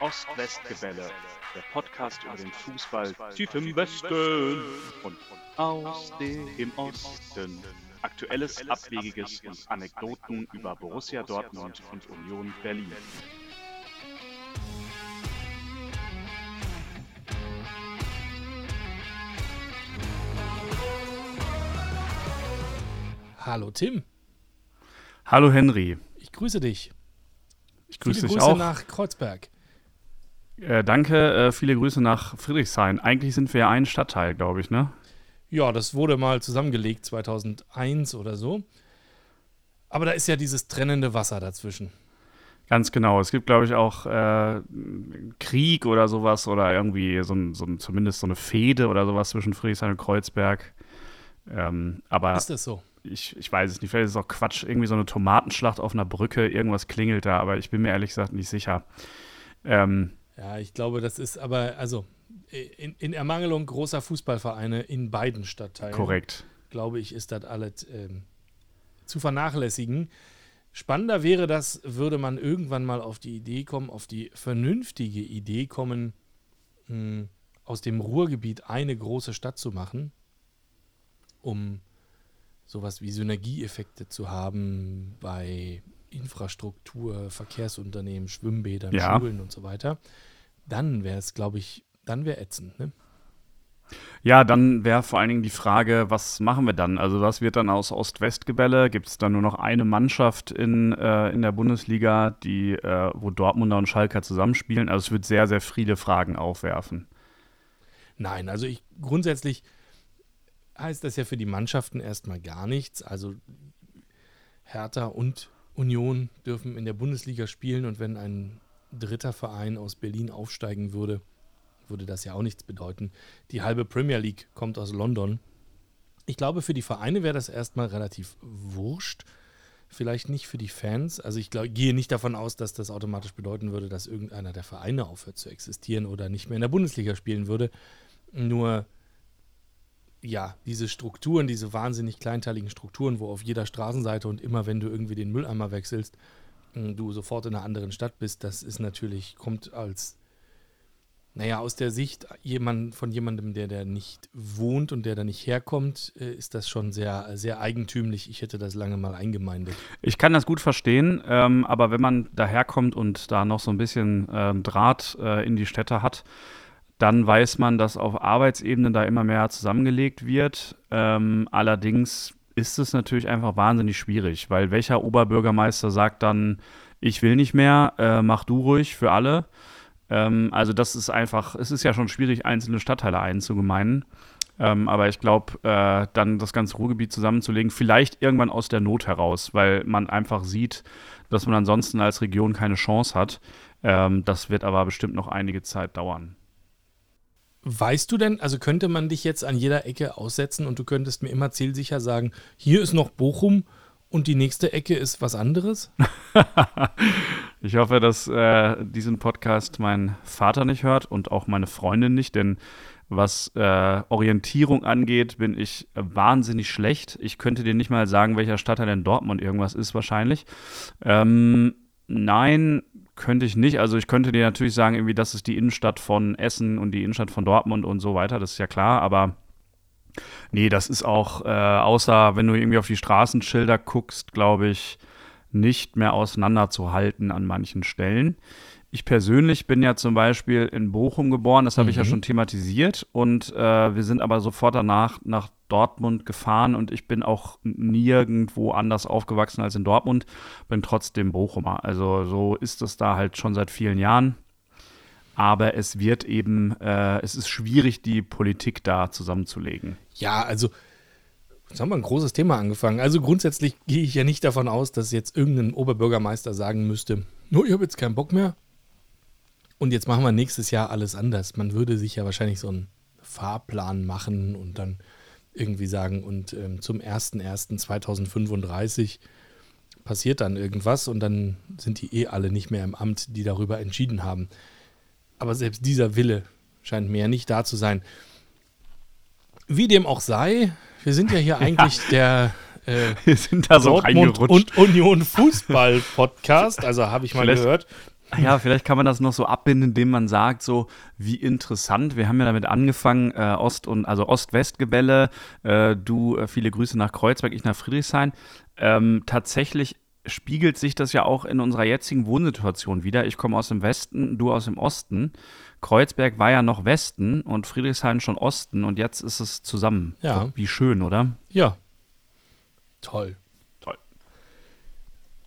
Ost-West-Gebälle, der Podcast über den Fußball tief im Westen und aus dem Osten. Aktuelles, Abwegiges und Anekdoten über Borussia Dortmund und Union Berlin. Hallo Tim, Hallo Henry, ich grüße dich. ich grüße Viele dich Grüße auch. nach Kreuzberg. Äh, danke, äh, viele Grüße nach Friedrichshain. Eigentlich sind wir ja ein Stadtteil, glaube ich, ne? Ja, das wurde mal zusammengelegt 2001 oder so. Aber da ist ja dieses trennende Wasser dazwischen. Ganz genau. Es gibt, glaube ich, auch äh, Krieg oder sowas oder irgendwie so, ein, so ein, zumindest so eine Fehde oder sowas zwischen Friedrichshain und Kreuzberg. Ähm, aber Ist das so? ich, ich weiß es nicht. Vielleicht ist es auch Quatsch. Irgendwie so eine Tomatenschlacht auf einer Brücke. Irgendwas klingelt da, aber ich bin mir ehrlich gesagt nicht sicher. Ähm, Ja, ich glaube, das ist aber, also in, in Ermangelung großer Fußballvereine in beiden Stadtteilen, korrekt. glaube ich, ist das alles ähm, zu vernachlässigen. Spannender wäre das, würde man irgendwann mal auf die Idee kommen, auf die vernünftige Idee kommen, mh, aus dem Ruhrgebiet eine große Stadt zu machen, um sowas wie Synergieeffekte zu haben bei Infrastruktur, Verkehrsunternehmen, Schwimmbädern, Ja. Schulen und so weiter. Dann wäre es, glaube ich, dann wäre ätzend. Ne? Ja, dann wäre vor allen Dingen die Frage, was machen wir dann? Also was wird dann aus Ost-West-Gebälle? Gibt es dann nur noch eine Mannschaft in, äh, in der Bundesliga, die, äh, wo Dortmunder und Schalker zusammenspielen? Also es wird sehr, sehr viele Fragen aufwerfen. Nein, also ich grundsätzlich heißt das ja für die Mannschaften erstmal gar nichts. Also Hertha und Union dürfen in der Bundesliga spielen und wenn ein dritter Verein aus Berlin aufsteigen würde, würde das ja auch nichts bedeuten. Die halbe Premier League kommt aus London. Ich glaube, für die Vereine wäre das erstmal relativ wurscht. Vielleicht nicht für die Fans. Also ich glaub, gehe nicht davon aus, dass das automatisch bedeuten würde, dass irgendeiner der Vereine aufhört zu existieren oder nicht mehr in der Bundesliga spielen würde. Nur, ja, diese Strukturen, diese wahnsinnig kleinteiligen Strukturen, wo auf jeder Straßenseite und immer, wenn du irgendwie den Mülleimer wechselst, mh, du sofort in einer anderen Stadt bist, das ist natürlich, kommt als, naja, aus der Sicht jemand, von jemandem, der da nicht wohnt und der da nicht herkommt, äh, ist das schon sehr, sehr eigentümlich. Ich hätte das lange mal eingemeindet. Ich kann das gut verstehen, ähm, aber wenn man daherkommt und da noch so ein bisschen äh, Draht äh, in die Städte hat, dann weiß man, dass auf Arbeitsebene da immer mehr zusammengelegt wird. Ähm, allerdings ist es natürlich einfach wahnsinnig schwierig, weil welcher Oberbürgermeister sagt dann, ich will nicht mehr, äh, mach du ruhig für alle. Ähm, also das ist einfach, es ist ja schon schwierig, einzelne Stadtteile einzugemeinen. Ähm, aber ich glaube, äh, dann das ganze Ruhrgebiet zusammenzulegen, vielleicht irgendwann aus der Not heraus, weil man einfach sieht, dass man ansonsten als Region keine Chance hat. Ähm, das wird aber bestimmt noch einige Zeit dauern. Weißt du denn, also könnte man dich jetzt an jeder Ecke aussetzen und du könntest mir immer zielsicher sagen, hier ist noch Bochum und die nächste Ecke ist was anderes? Ich hoffe, dass äh, diesen Podcast mein Vater nicht hört und auch meine Freundin nicht, denn was äh, Orientierung angeht, bin ich wahnsinnig schlecht. Ich könnte dir nicht mal sagen, welcher Stadtteil in Dortmund irgendwas ist wahrscheinlich. Ähm, nein, könnte ich nicht. Also ich könnte dir natürlich sagen, irgendwie, das ist die Innenstadt von Essen und die Innenstadt von Dortmund und so weiter. Das ist ja klar, aber nee, das ist auch, äh, außer wenn du irgendwie auf die Straßenschilder guckst, glaube ich, nicht mehr auseinanderzuhalten an manchen Stellen. Ich persönlich bin ja zum Beispiel in Bochum geboren, das habe ich ja Mhm. schon thematisiert. Und äh, wir sind aber sofort danach nach Dortmund gefahren und ich bin auch nirgendwo anders aufgewachsen als in Dortmund, bin trotzdem Bochumer. Also so ist es da halt schon seit vielen Jahren. Aber es wird eben, äh, es ist schwierig, die Politik da zusammenzulegen. Ja, also, jetzt haben wir ein großes Thema angefangen. Also grundsätzlich gehe ich ja nicht davon aus, dass jetzt irgendein Oberbürgermeister sagen müsste, no, ich habe jetzt keinen Bock mehr. Und jetzt machen wir nächstes Jahr alles anders. Man würde sich ja wahrscheinlich so einen Fahrplan machen und dann irgendwie sagen, und ähm, zum 01.01.2035 passiert dann irgendwas und dann sind die eh alle nicht mehr im Amt, die darüber entschieden haben. Aber selbst dieser Wille scheint mir ja nicht da zu sein. Wie dem auch sei, wir sind ja hier eigentlich der äh, Wir sind da so Dortmund reingerutscht. und Union Fußball Podcast. Also habe ich mal Vielleicht- gehört. Ja, vielleicht kann man das noch so abbinden, indem man sagt, so wie interessant. Wir haben ja damit angefangen, äh, Ost- und also Ost-West-Gebälle. Äh, du äh, viele Grüße nach Kreuzberg, ich nach Friedrichshain. Ähm, tatsächlich spiegelt sich das ja auch in unserer jetzigen Wohnsituation wieder. Ich komme aus dem Westen, du aus dem Osten. Kreuzberg war ja noch Westen und Friedrichshain schon Osten und jetzt ist es zusammen. Ja. Wie schön, oder? Ja. Toll. Toll.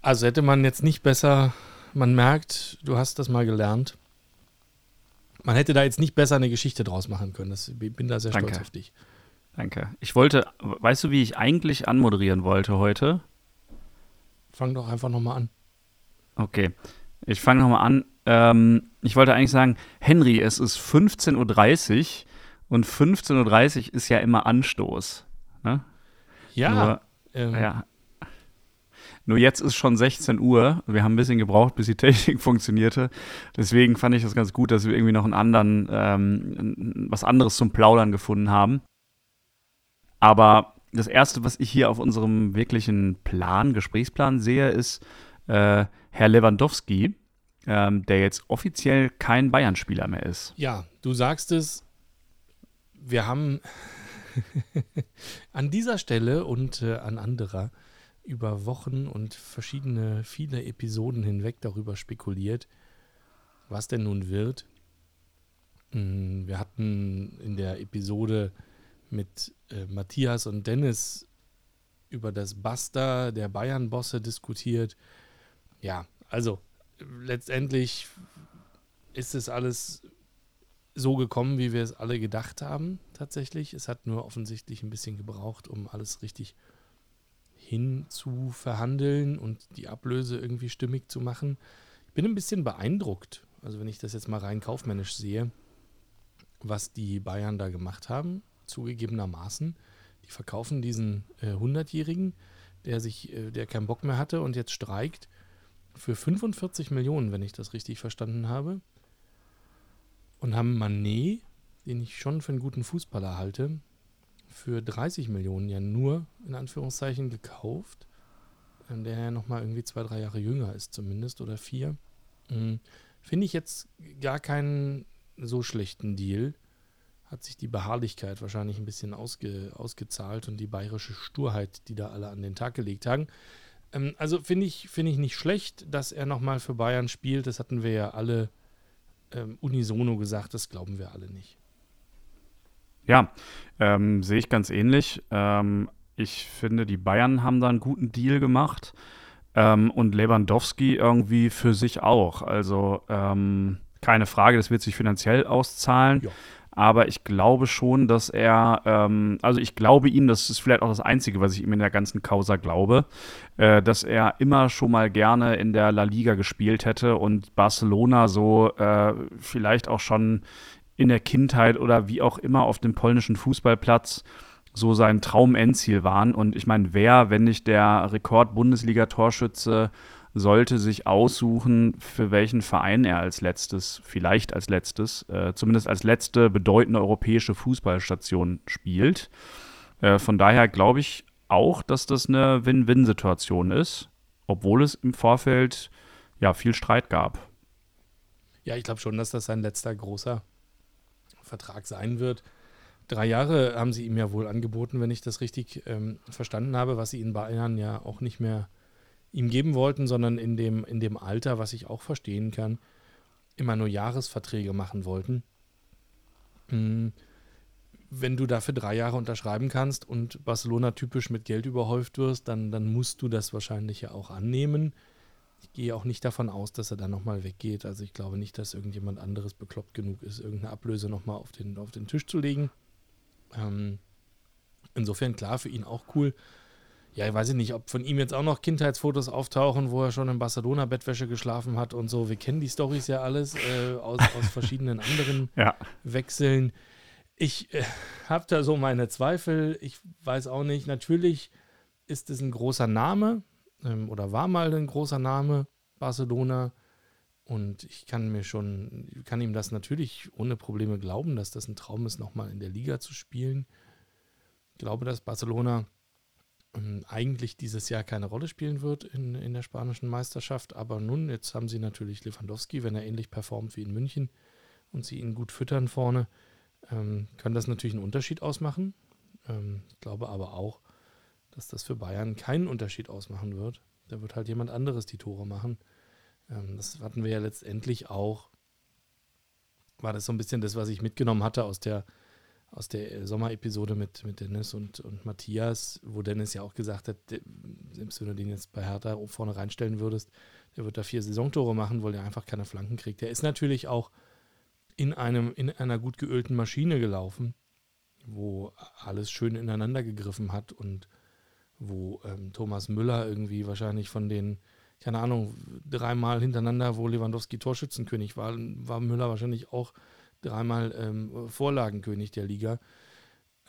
Also hätte man jetzt nicht besser, man merkt, du hast das mal gelernt. Man hätte da jetzt nicht besser eine Geschichte draus machen können. Das, ich bin da sehr Danke. stolz auf dich. Danke. Ich wollte, weißt du, wie ich eigentlich anmoderieren wollte heute? Fang doch einfach nochmal an. Okay. Ich fange nochmal an. Ähm, ich wollte eigentlich sagen, Henry, es ist 15.30 Uhr und 15.30 Uhr ist ja immer Anstoß. Ne? Ja. Nur, ähm, ja. Nur jetzt ist schon 16 Uhr. Wir haben ein bisschen gebraucht, bis die Technik funktionierte. Deswegen fand ich das ganz gut, dass wir irgendwie noch einen anderen, ähm, was anderes zum Plaudern gefunden haben. Aber das Erste, was ich hier auf unserem wirklichen Plan, Gesprächsplan sehe, ist äh, Herr Lewandowski, ähm, der jetzt offiziell kein Bayern-Spieler mehr ist. Ja, du sagst es. Wir haben an dieser Stelle und äh, an anderer über Wochen und verschiedene, viele Episoden hinweg darüber spekuliert, was denn nun wird. Mm, Wir hatten in der Episode mit äh, Matthias und Dennis über das Basta der Bayern-Bosse diskutiert. Ja, also letztendlich ist es alles so gekommen, wie wir es alle gedacht haben, tatsächlich. Es hat nur offensichtlich ein bisschen gebraucht, um alles richtig hinzuverhandeln und die Ablöse irgendwie stimmig zu machen. Ich bin ein bisschen beeindruckt, also wenn ich das jetzt mal rein kaufmännisch sehe, was die Bayern da gemacht haben, zugegebenermaßen. Die verkaufen diesen äh, 100-Jährigen, der sich, äh, der keinen Bock mehr hatte und jetzt streikt, für 45 Millionen, wenn ich das richtig verstanden habe. Und haben Manet, den ich schon für einen guten Fußballer halte, für 30 Millionen ja nur in Anführungszeichen gekauft. Ähm, Der ja nochmal irgendwie zwei, drei Jahre jünger ist zumindest oder vier. Mhm. Finde ich jetzt gar keinen so schlechten Deal. Hat sich die Beharrlichkeit wahrscheinlich ein bisschen ausge, ausgezahlt und die bayerische Sturheit, die da alle an den Tag gelegt haben. Ähm, also finde ich, finde ich nicht schlecht, dass er nochmal für Bayern spielt. Das hatten wir ja alle ähm, unisono gesagt, das glauben wir alle nicht. Ja, ähm, sehe ich ganz ähnlich. Ähm, ich finde, die Bayern haben da einen guten Deal gemacht ähm, und Lewandowski irgendwie für sich auch. Also ähm, keine Frage, das wird sich finanziell auszahlen. Ja. Aber ich glaube schon, dass er, ähm, also ich glaube ihm, das ist vielleicht auch das Einzige, was ich ihm in der ganzen Causa glaube, äh, dass er immer schon mal gerne in der La Liga gespielt hätte und Barcelona so äh, vielleicht auch schon in der Kindheit oder wie auch immer auf dem polnischen Fußballplatz so sein Traumendziel waren. Und ich meine, wer, wenn nicht der Rekord-Bundesliga-Torschütze, sollte sich aussuchen, für welchen Verein er als letztes, vielleicht als letztes, äh, zumindest als letzte bedeutende europäische Fußballstation spielt. Äh, von daher glaube ich auch, dass das eine Win-Win-Situation ist, obwohl es im Vorfeld ja viel Streit gab. Ja, ich glaube schon, dass das sein letzter großer Vertrag sein wird. Drei Jahre haben sie ihm ja wohl angeboten, wenn ich das richtig ähm, verstanden habe, was sie in Bayern ja auch nicht mehr ihm geben wollten, sondern in dem, in dem Alter, was ich auch verstehen kann, immer nur Jahresverträge machen wollten. Mm, Wenn du dafür drei Jahre unterschreiben kannst und Barcelona typisch mit Geld überhäuft wirst, dann, dann musst du das wahrscheinlich ja auch annehmen. Ich gehe auch nicht davon aus, dass er dann nochmal weggeht. Also ich glaube nicht, dass irgendjemand anderes bekloppt genug ist, irgendeine Ablöse nochmal auf den, auf den Tisch zu legen. Ähm, insofern klar, für ihn auch cool. Ja, ich weiß nicht, ob von ihm jetzt auch noch Kindheitsfotos auftauchen, wo er schon in Barcelona Bettwäsche geschlafen hat und so. Wir kennen die Storys ja alles äh, aus, aus verschiedenen anderen Ja. Wechseln. Ich äh, habe da so meine Zweifel. Ich weiß auch nicht. Natürlich ist es ein großer Name ähm, oder war mal ein großer Name, Barcelona. Und ich kann mir schon, kann ihm das natürlich ohne Probleme glauben, dass das ein Traum ist, nochmal in der Liga zu spielen. Ich glaube, dass Barcelona ähm, eigentlich dieses Jahr keine Rolle spielen wird in, in der spanischen Meisterschaft. Aber nun, jetzt haben sie natürlich Lewandowski, wenn er ähnlich performt wie in München und sie ihn gut füttern vorne, ähm, kann das natürlich einen Unterschied ausmachen. Ähm, ich glaube aber auch, dass das für Bayern keinen Unterschied ausmachen wird. Da wird halt jemand anderes die Tore machen. Ähm, das hatten wir ja letztendlich auch. War das so ein bisschen das, was ich mitgenommen hatte aus der aus der Sommerepisode mit, mit Dennis und, und Matthias, wo Dennis ja auch gesagt hat, selbst wenn du den jetzt bei Hertha vorne reinstellen würdest, der wird da vier Saisontore machen, weil er einfach keine Flanken kriegt. Der ist natürlich auch in, einem, in einer gut geölten Maschine gelaufen, wo alles schön ineinander gegriffen hat und wo ähm, Thomas Müller irgendwie wahrscheinlich von den, keine Ahnung, dreimal hintereinander, wo Lewandowski Torschützenkönig war, war Müller wahrscheinlich auch dreimal ähm, Vorlagenkönig der Liga.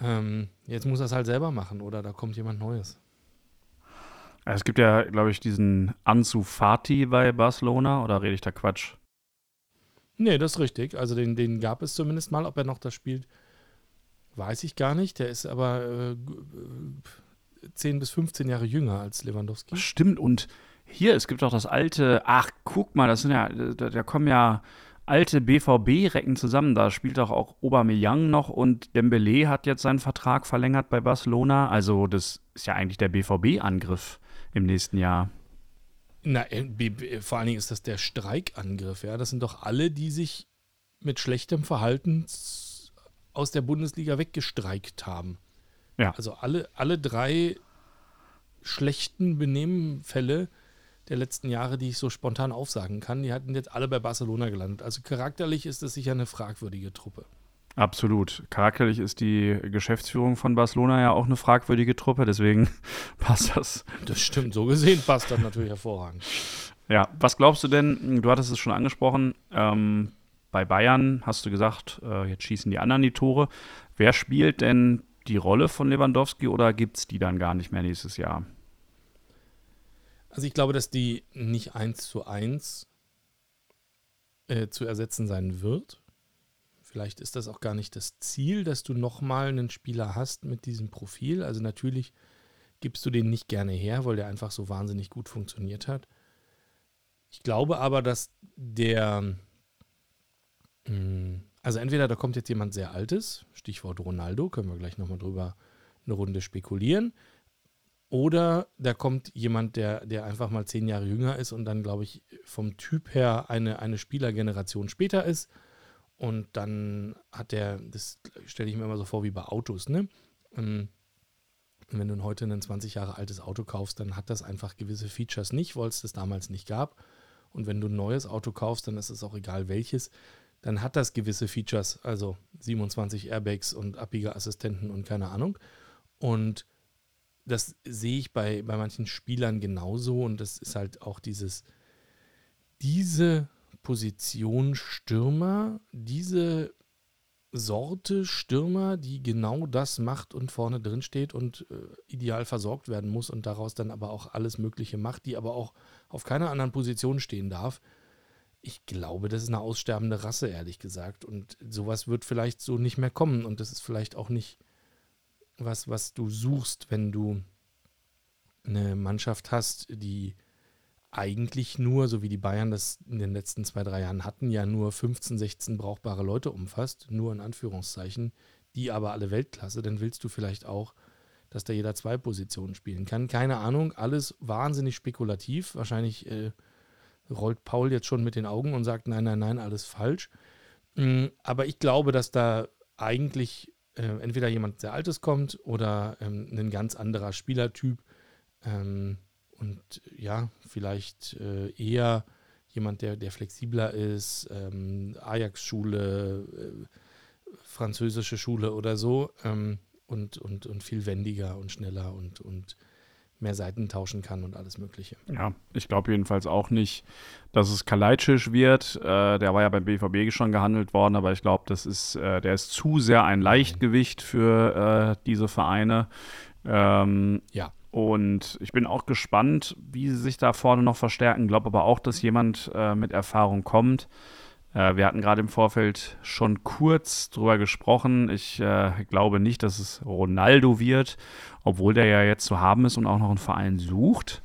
Ähm, jetzt muss er es halt selber machen oder da kommt jemand Neues. Es gibt ja, glaube ich, diesen Ansu Fati bei Barcelona oder rede ich da Quatsch? Nee, das ist richtig. Also den, den gab es zumindest mal. Ob er noch das spielt, weiß ich gar nicht. Der ist aber äh, 10 bis 15 Jahre jünger als Lewandowski. Stimmt. Und hier, es gibt auch das alte, ach, guck mal, das sind ja, da, da kommen ja alte BVB-Recken zusammen. Da spielt doch auch Aubameyang noch und Dembele hat jetzt seinen Vertrag verlängert bei Barcelona. Also das ist ja eigentlich der BVB-Angriff im nächsten Jahr. Na, äh, vor allen Dingen ist das der Streikangriff. Ja, das sind doch alle, die sich mit schlechtem Verhalten aus der Bundesliga weggestreikt haben. Ja. Also alle, alle drei schlechten Benehmenfälle der letzten Jahre, die ich so spontan aufsagen kann, die hatten jetzt alle bei Barcelona gelandet. Also charakterlich ist es sicher eine fragwürdige Truppe. Absolut. Charakterlich ist die Geschäftsführung von Barcelona ja auch eine fragwürdige Truppe, deswegen passt das. Das stimmt, so gesehen passt das natürlich hervorragend. Ja, was glaubst du denn, du hattest es schon angesprochen, ähm, bei Bayern hast du gesagt, äh, jetzt schießen die anderen die Tore. Wer spielt denn die Rolle von Lewandowski oder gibt es die dann gar nicht mehr nächstes Jahr? Also ich glaube, dass die nicht eins zu eins äh, zu ersetzen sein wird. Vielleicht ist das auch gar nicht das Ziel, dass du nochmal einen Spieler hast mit diesem Profil. Also natürlich gibst du den nicht gerne her, weil der einfach so wahnsinnig gut funktioniert hat. Ich glaube aber, dass der, mh, hm, also entweder da kommt jetzt jemand sehr Altes, Stichwort Ronaldo, können wir gleich nochmal drüber eine Runde spekulieren. Oder da kommt jemand, der, der einfach mal zehn Jahre jünger ist und dann, glaube ich, vom Typ her eine, eine Spielergeneration später ist. Und dann hat der, das stelle ich mir immer so vor wie bei Autos, ne? Ähm, wenn du heute ein 20 Jahre altes Auto kaufst, dann hat das einfach gewisse Features nicht, weil es das damals nicht gab. Und wenn du ein neues Auto kaufst, dann ist es auch egal welches, dann hat das gewisse Features, also 27 Airbags und Abbiegeassistenten und keine Ahnung. Und das sehe ich bei, bei manchen Spielern genauso und das ist halt auch dieses, diese Position Stürmer, diese Sorte Stürmer, die genau das macht und vorne drin steht und äh, ideal versorgt werden muss und daraus dann aber auch alles Mögliche macht, die aber auch auf keiner anderen Position stehen darf. Ich glaube, das ist eine aussterbende Rasse, ehrlich gesagt. Und sowas wird vielleicht so nicht mehr kommen. Und das ist vielleicht auch nicht was, was du suchst, wenn du eine Mannschaft hast, die eigentlich nur, so wie die Bayern das in den letzten zwei, drei Jahren hatten, ja nur 15, 16 brauchbare Leute umfasst, nur in Anführungszeichen, die aber alle Weltklasse, dann willst du vielleicht auch, dass da jeder zwei Positionen spielen kann. Keine Ahnung, alles wahnsinnig spekulativ. Wahrscheinlich äh, rollt Paul jetzt schon mit den Augen und sagt, nein, nein, nein, alles falsch. Mhm, aber ich glaube, dass da eigentlich äh, entweder jemand sehr Altes kommt oder ähm, ein ganz anderer Spielertyp. Ähm, und ja, vielleicht äh, eher jemand, der, der flexibler ist, ähm, Ajax-Schule, äh, französische Schule oder so ähm, und, und, und viel wendiger und schneller und, und mehr Seiten tauschen kann und alles Mögliche. Ja, ich glaube jedenfalls auch nicht, dass es Kalajdzic wird. Äh, der war ja beim BVB schon gehandelt worden, aber ich glaube, das ist, äh, der ist zu sehr ein Leichtgewicht für äh, diese Vereine. Ähm, ja. Und ich bin auch gespannt, wie sie sich da vorne noch verstärken. Glaube aber auch, dass jemand äh, mit Erfahrung kommt. Äh, wir hatten gerade im Vorfeld schon kurz drüber gesprochen. Ich äh, glaube nicht, dass es Ronaldo wird, obwohl der ja jetzt zu haben ist und auch noch einen Verein sucht.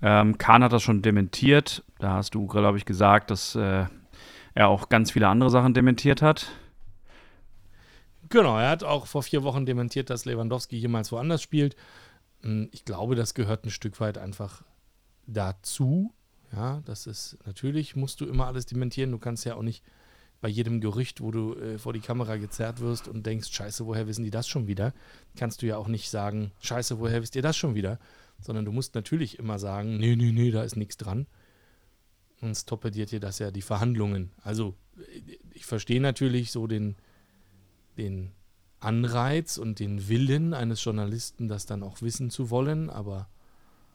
Ähm, Kahn hat das schon dementiert. Da hast du, glaube ich, gesagt, dass äh, er auch ganz viele andere Sachen dementiert hat. Genau, er hat auch vor vier Wochen dementiert, dass Lewandowski jemals woanders spielt. Hm, ich glaube, das gehört ein Stück weit einfach dazu. Ja, das ist natürlich, musst du immer alles dementieren. Du kannst ja auch nicht bei jedem Gerücht, wo du äh, vor die Kamera gezerrt wirst und denkst, scheiße, woher wissen die das schon wieder, kannst du ja auch nicht sagen, scheiße, woher wisst ihr das schon wieder, sondern du musst natürlich immer sagen, nee, nee, nee, da ist nichts dran. Sonst torpediert dir das ja die Verhandlungen. Also, ich verstehe natürlich so den, den Anreiz und den Willen eines Journalisten, das dann auch wissen zu wollen, aber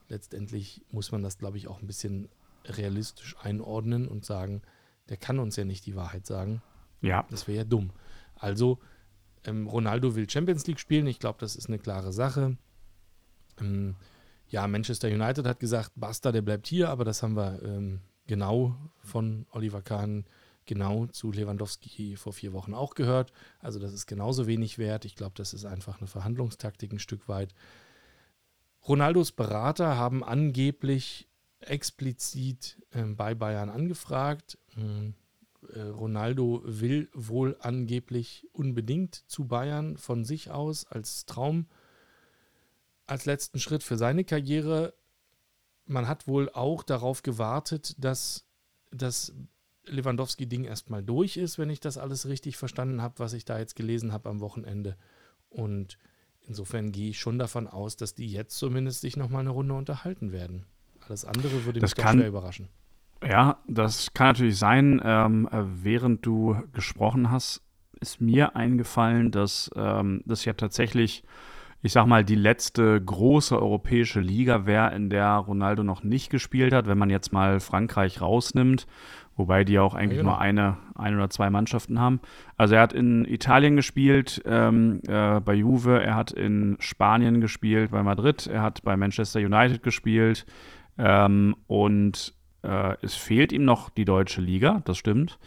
letztendlich muss man das, glaube ich, auch ein bisschen realistisch einordnen und sagen, der kann uns ja nicht die Wahrheit sagen. Ja. Das wäre ja dumm. Also, ähm, Ronaldo will Champions League spielen. Ich glaube, das ist eine klare Sache. Ähm, ja, Manchester United hat gesagt, Basta, der bleibt hier, aber das haben wir ähm, genau von Oliver Kahn genau zu Lewandowski vor vier Wochen auch gehört. Also das ist genauso wenig wert. Ich glaube, das ist einfach eine Verhandlungstaktik ein Stück weit. Ronaldos Berater haben angeblich explizit äh, bei Bayern angefragt. Hm, äh, Ronaldo will wohl angeblich unbedingt zu Bayern von sich aus als Traum, als letzten Schritt für seine Karriere. Man hat wohl auch darauf gewartet, dass das Lewandowski-Ding erstmal durch ist, wenn ich das alles richtig verstanden habe, was ich da jetzt gelesen habe am Wochenende. Und insofern gehe ich schon davon aus, dass die jetzt zumindest sich nochmal eine Runde unterhalten werden. Alles andere würde das mich kann, überraschen. Ja, das kann natürlich sein. Ähm, während du gesprochen hast, ist mir eingefallen, dass ähm, das ja tatsächlich, ich sag mal, die letzte große europäische Liga wäre, in der Ronaldo noch nicht gespielt hat, wenn man jetzt mal Frankreich rausnimmt wobei die auch eigentlich ja, genau. nur eine, ein oder zwei Mannschaften haben. Also er hat in Italien gespielt, ähm, äh, bei Juve, er hat in Spanien gespielt, bei Madrid, er hat bei Manchester United gespielt ähm, und äh, es fehlt ihm noch die deutsche Liga, das stimmt.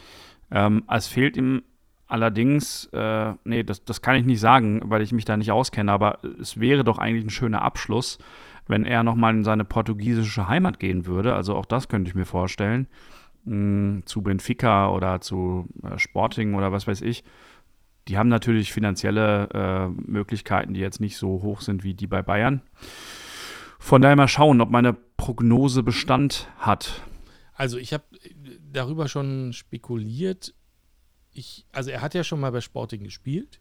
Ähm, es fehlt ihm allerdings, äh, nee, das, das kann ich nicht sagen, weil ich mich da nicht auskenne, aber es wäre doch eigentlich ein schöner Abschluss, wenn er nochmal in seine portugiesische Heimat gehen würde. Also auch das könnte ich mir vorstellen mh, zu Benfica oder zu äh, Sporting oder was weiß ich, die haben natürlich finanzielle äh, Möglichkeiten, die jetzt nicht so hoch sind wie die bei Bayern. Von daher mal schauen, ob meine Prognose Bestand hat. Also ich habe darüber schon spekuliert. Ich, also er hat ja schon mal bei Sporting gespielt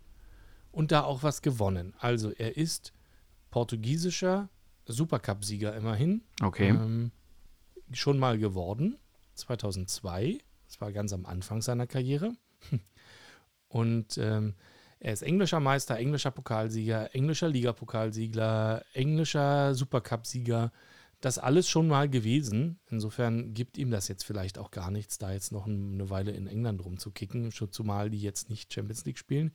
und da auch was gewonnen. Also er ist portugiesischer Supercup-Sieger immerhin. Okay. Ähm, schon mal geworden. 2002. Das war ganz am Anfang seiner Karriere. Und ähm, er ist englischer Meister, englischer Pokalsieger, englischer Ligapokalsieger, englischer Supercup-Sieger. Das alles schon mal gewesen. Insofern gibt ihm das jetzt vielleicht auch gar nichts, da jetzt noch eine Weile in England rumzukicken, zumal die jetzt nicht Champions League spielen.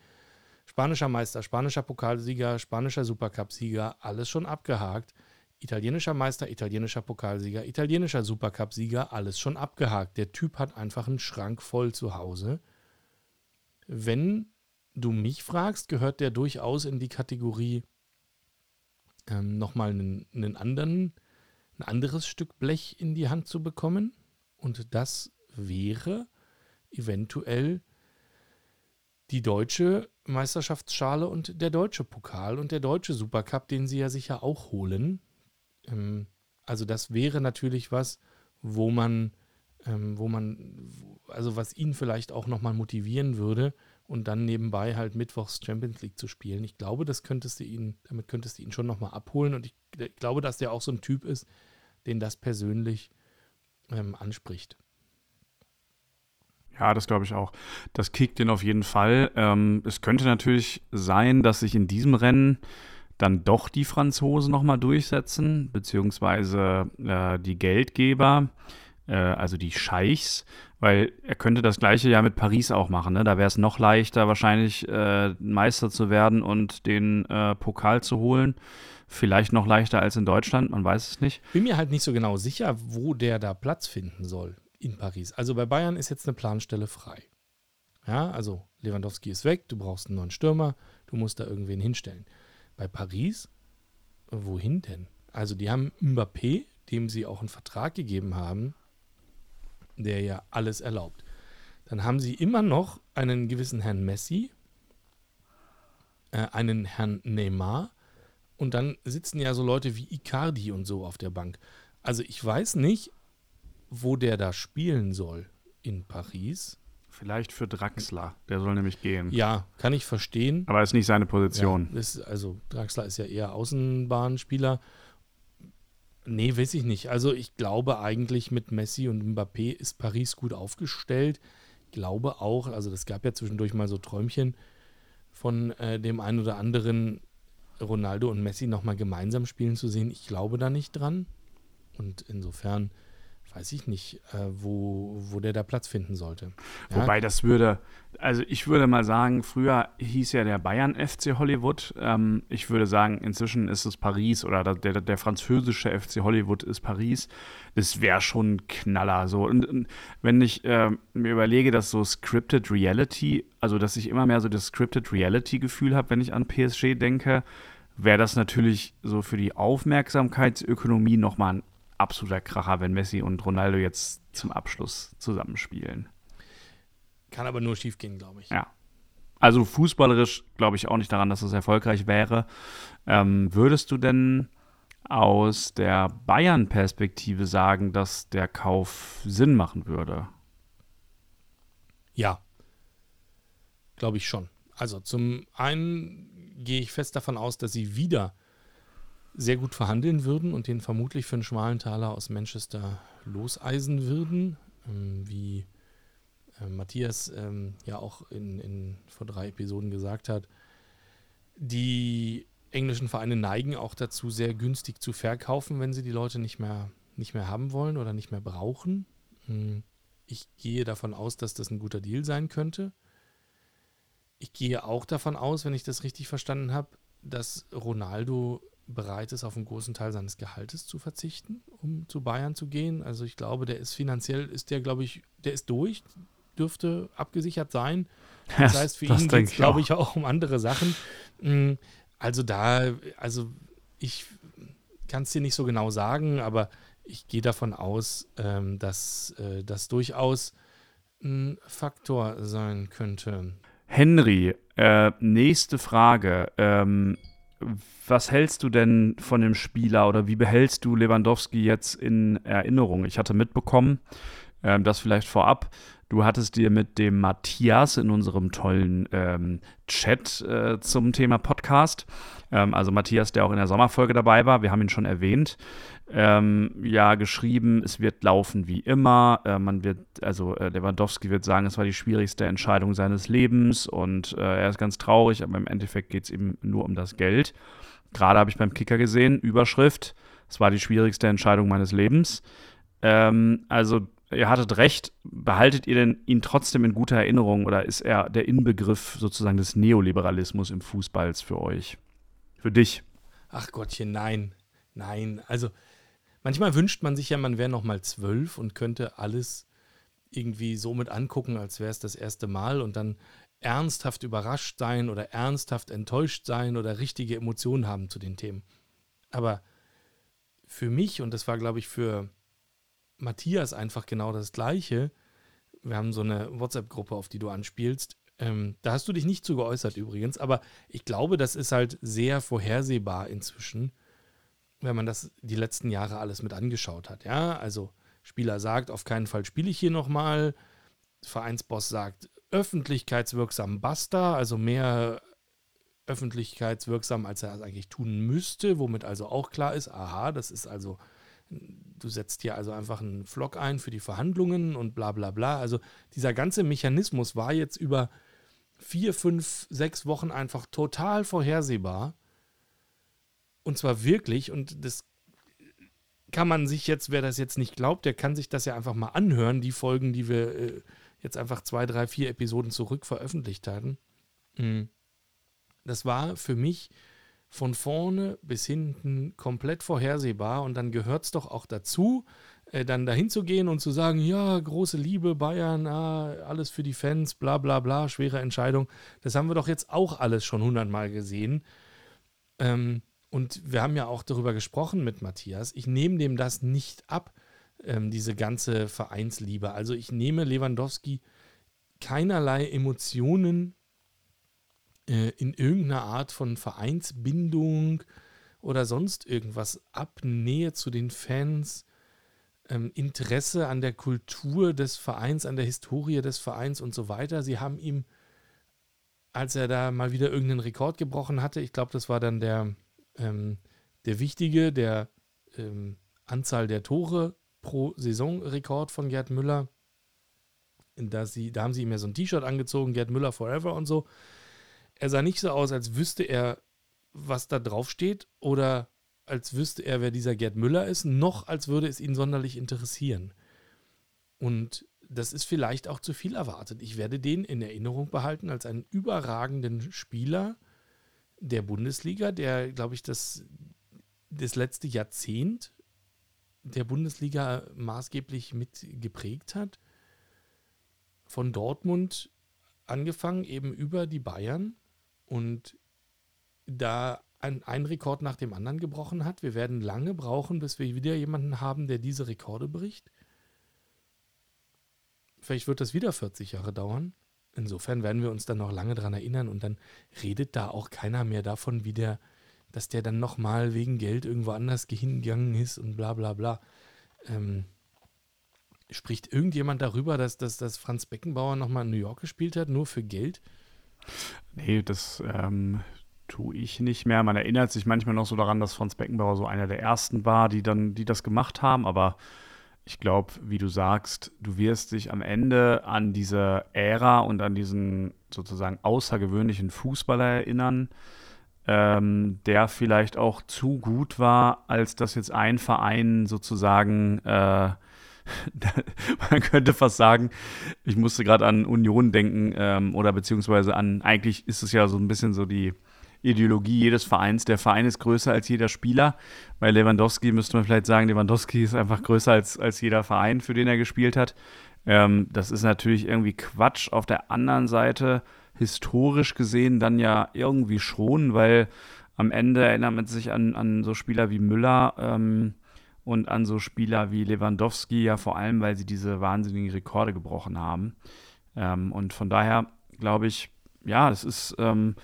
Spanischer Meister, spanischer Pokalsieger, spanischer Supercup-Sieger, alles schon abgehakt italienischer Meister, italienischer Pokalsieger, italienischer Supercup-Sieger, alles schon abgehakt. Der Typ hat einfach einen Schrank voll zu Hause. Wenn du mich fragst, gehört der durchaus in die Kategorie ähm, nochmal einen, einen anderen, ein anderes Stück Blech in die Hand zu bekommen. Und das wäre eventuell die deutsche Meisterschaftsschale und der deutsche Pokal und der deutsche Supercup, den sie ja sicher auch holen. Ähm, also das wäre natürlich was, wo man, ähm, wo man, also was ihn vielleicht auch nochmal motivieren würde und dann nebenbei halt Mittwochs Champions League zu spielen. Ich glaube, das könntest du ihn, damit könntest du ihn schon nochmal abholen und ich, ich, glaube, dass der auch so ein Typ ist, den das persönlich ähm, anspricht. Ja, das glaube ich auch. Das kickt ihn auf jeden Fall. Ähm, es könnte natürlich sein, dass sich in diesem Rennen dann doch die Franzosen nochmal durchsetzen, beziehungsweise äh, die Geldgeber, äh, also die Scheichs, weil er könnte das gleiche ja mit Paris auch machen. Ne? Da wäre es noch leichter, wahrscheinlich äh, Meister zu werden und den äh, Pokal zu holen. Vielleicht noch leichter als in Deutschland, man weiß es nicht. Bin mir halt nicht so genau sicher, wo der da Platz finden soll. in Paris. Also bei Bayern ist jetzt eine Planstelle frei. Ja, also Lewandowski ist weg, du brauchst einen neuen Stürmer, du musst da irgendwen hinstellen. Bei Paris, wohin denn? Also die haben Mbappé, dem sie auch einen Vertrag gegeben haben, der ja alles erlaubt. Dann haben sie immer noch einen gewissen Herrn Messi, äh, einen Herrn Neymar und dann sitzen ja so Leute wie Icardi und so auf der Bank. Also ich weiß nicht, wo der da spielen soll in Paris. Vielleicht für Draxler, der soll nämlich gehen. Ja, kann ich verstehen. Aber ist nicht seine Position. Ja, ist, also Draxler ist ja eher Außenbahnspieler. Nee, weiß ich nicht. Also ich glaube eigentlich mit Messi und Mbappé ist Paris gut aufgestellt. Ich glaube auch, also es gab ja zwischendurch mal so Träumchen von äh, dem einen oder anderen Ronaldo und Messi nochmal gemeinsam spielen zu sehen. Ich glaube da nicht dran. Und insofern weiß ich nicht, äh, wo, wo der da Platz finden sollte. Ja? Wobei das würde, also ich würde mal sagen, früher hieß ja der Bayern FC Hollywood. Ähm, ich würde sagen, inzwischen ist es Paris oder der, der französische FC Hollywood ist Paris. Das wäre schon ein Knaller. So. Und, und wenn ich äh, mir überlege, dass so Scripted Reality, also dass ich immer mehr so das Scripted Reality-Gefühl habe, wenn ich an PSG denke, wäre das natürlich so für die Aufmerksamkeitsökonomie nochmal ein absoluter Kracher, wenn Messi und Ronaldo jetzt zum Abschluss zusammenspielen. Kann aber nur schief gehen, glaube ich. Ja. Also fußballerisch glaube ich auch nicht daran, dass es erfolgreich wäre. Ähm, würdest du denn aus der Bayern-Perspektive sagen, dass der Kauf Sinn machen würde? Ja, glaube ich schon. Also zum einen gehe ich fest davon aus, dass sie wieder sehr gut verhandeln würden und den vermutlich für einen schmalen Taler aus Manchester loseisen würden, ähm, wie äh, Matthias ähm, ja auch in, in, vor drei Episoden gesagt hat. Die englischen Vereine neigen auch dazu, sehr günstig zu verkaufen, wenn sie die Leute nicht mehr, nicht mehr haben wollen oder nicht mehr brauchen. Hm, ich gehe davon aus, dass das ein guter Deal sein könnte. Ich gehe auch davon aus, wenn ich das richtig verstanden habe, dass Ronaldo bereit ist, auf einen großen Teil seines Gehaltes zu verzichten, um zu Bayern zu gehen. Also ich glaube, der ist finanziell, ist der, glaube ich, der ist durch, dürfte abgesichert sein. Das heißt, für das ihn geht es, glaube ich, auch um andere Sachen. Mm, also da, also ich kann es dir nicht so genau sagen, aber ich gehe davon aus, ähm, dass äh, das durchaus ein Faktor sein könnte. Henry, äh, nächste Frage. Ähm, was hältst du denn von dem Spieler oder wie behältst du Lewandowski jetzt in Erinnerung? Ich hatte mitbekommen, ähm, das vielleicht vorab, du hattest dir mit dem Matthias in unserem tollen ähm, Chat äh, zum Thema Podcast, ähm, also Matthias, der auch in der Sommerfolge dabei war, wir haben ihn schon erwähnt, ähm, ja geschrieben, es wird laufen wie immer. Äh, man wird, also äh, Lewandowski wird sagen, es war die schwierigste Entscheidung seines Lebens und äh, er ist ganz traurig, aber im Endeffekt geht es ihm nur um das Geld. Gerade habe ich beim Kicker gesehen, Überschrift, es war die schwierigste Entscheidung meines Lebens. Ähm, also ihr hattet recht, behaltet ihr denn ihn trotzdem in guter Erinnerung oder ist er der Inbegriff sozusagen des Neoliberalismus im Fußballs für euch? Für dich? Ach Gottchen, nein. Nein, also Manchmal wünscht man sich ja, man wäre noch mal zwölf und könnte alles irgendwie so mit angucken, als wäre es das erste Mal und dann ernsthaft überrascht sein oder ernsthaft enttäuscht sein oder richtige Emotionen haben zu den Themen. Aber für mich, und das war, glaube ich, für Matthias einfach genau das Gleiche, wir haben so eine WhatsApp-Gruppe, auf die du anspielst, ähm, da hast du dich nicht zu geäußert übrigens, aber ich glaube, das ist halt sehr vorhersehbar inzwischen, wenn man das die letzten Jahre alles mit angeschaut hat. Ja, also Spieler sagt, auf keinen Fall spiele ich hier nochmal. Vereinsboss sagt, öffentlichkeitswirksam basta, also mehr öffentlichkeitswirksam, als er es eigentlich tun müsste, womit also auch klar ist, aha, das ist also, du setzt hier also einfach einen Vlog ein für die Verhandlungen und bla bla bla. Also dieser ganze Mechanismus war jetzt über vier, fünf, sechs Wochen einfach total vorhersehbar. Und zwar wirklich, und das kann man sich jetzt, wer das jetzt nicht glaubt, der kann sich das ja einfach mal anhören, die Folgen, die wir äh, jetzt einfach zwei, drei, vier Episoden zurück veröffentlicht hatten. Mhm. Das war für mich von vorne bis hinten komplett vorhersehbar und dann gehört es doch auch dazu, äh, dann dahin zu gehen und zu sagen, ja, große Liebe, Bayern, ah, alles für die Fans, bla bla bla, schwere Entscheidung. Das haben wir doch jetzt auch alles schon hundertmal gesehen. Ähm, und wir haben ja auch darüber gesprochen mit Matthias. Ich nehme dem das nicht ab, ähm, diese ganze Vereinsliebe. Also ich nehme Lewandowski keinerlei Emotionen äh, in irgendeiner Art von Vereinsbindung oder sonst irgendwas ab, Nähe zu den Fans, ähm, Interesse an der Kultur des Vereins, an der Historie des Vereins und so weiter. Sie haben ihm, als er da mal wieder irgendeinen Rekord gebrochen hatte, ich glaube, das war dann der, ähm, der wichtige, der ähm, Anzahl der Tore pro Saison-Rekord von Gerd Müller. Da, sie, da haben sie ihm ja so ein T-Shirt angezogen, Gerd Müller Forever und so. Er sah nicht so aus, als wüsste er, was da drauf steht oder als wüsste er, wer dieser Gerd Müller ist, noch als würde es ihn sonderlich interessieren. Und das ist vielleicht auch zu viel erwartet. Ich werde den in Erinnerung behalten als einen überragenden Spieler der Bundesliga, der, glaube ich, das, das letzte Jahrzehnt der Bundesliga maßgeblich mit geprägt hat. Von Dortmund angefangen, eben über die Bayern und da ein, ein Rekord nach dem anderen gebrochen hat. Wir werden lange brauchen, bis wir wieder jemanden haben, der diese Rekorde bricht. Vielleicht wird das wieder 40 Jahre dauern. Insofern werden wir uns dann noch lange daran erinnern und dann redet da auch keiner mehr davon, wie der, dass der dann nochmal wegen Geld irgendwo anders hingegangen ist und bla bla bla. Ähm, spricht irgendjemand darüber, dass, dass, dass Franz Beckenbauer nochmal in New York gespielt hat, nur für Geld? Nee, das ähm, tue ich nicht mehr. Man erinnert sich manchmal noch so daran, dass Franz Beckenbauer so einer der ersten war, die dann, die das gemacht haben, aber ich glaube, wie du sagst, du wirst dich am Ende an diese Ära und an diesen sozusagen außergewöhnlichen Fußballer erinnern, ähm, der vielleicht auch zu gut war, als dass jetzt ein Verein sozusagen äh, man könnte fast sagen, ich musste gerade an Union denken ähm, oder beziehungsweise an, eigentlich ist es ja so ein bisschen so die Ideologie jedes Vereins. Der Verein ist größer als jeder Spieler. Bei Lewandowski müsste man vielleicht sagen, Lewandowski ist einfach größer als, als jeder Verein, für den er gespielt hat. Ähm, das ist natürlich irgendwie Quatsch. Auf der anderen Seite, historisch gesehen, dann ja irgendwie schon, weil am Ende erinnert man sich an, an so Spieler wie Müller ähm, und an so Spieler wie Lewandowski, ja vor allem, weil sie diese wahnsinnigen Rekorde gebrochen haben. Ähm, und von daher glaube ich, ja, es ist ähm,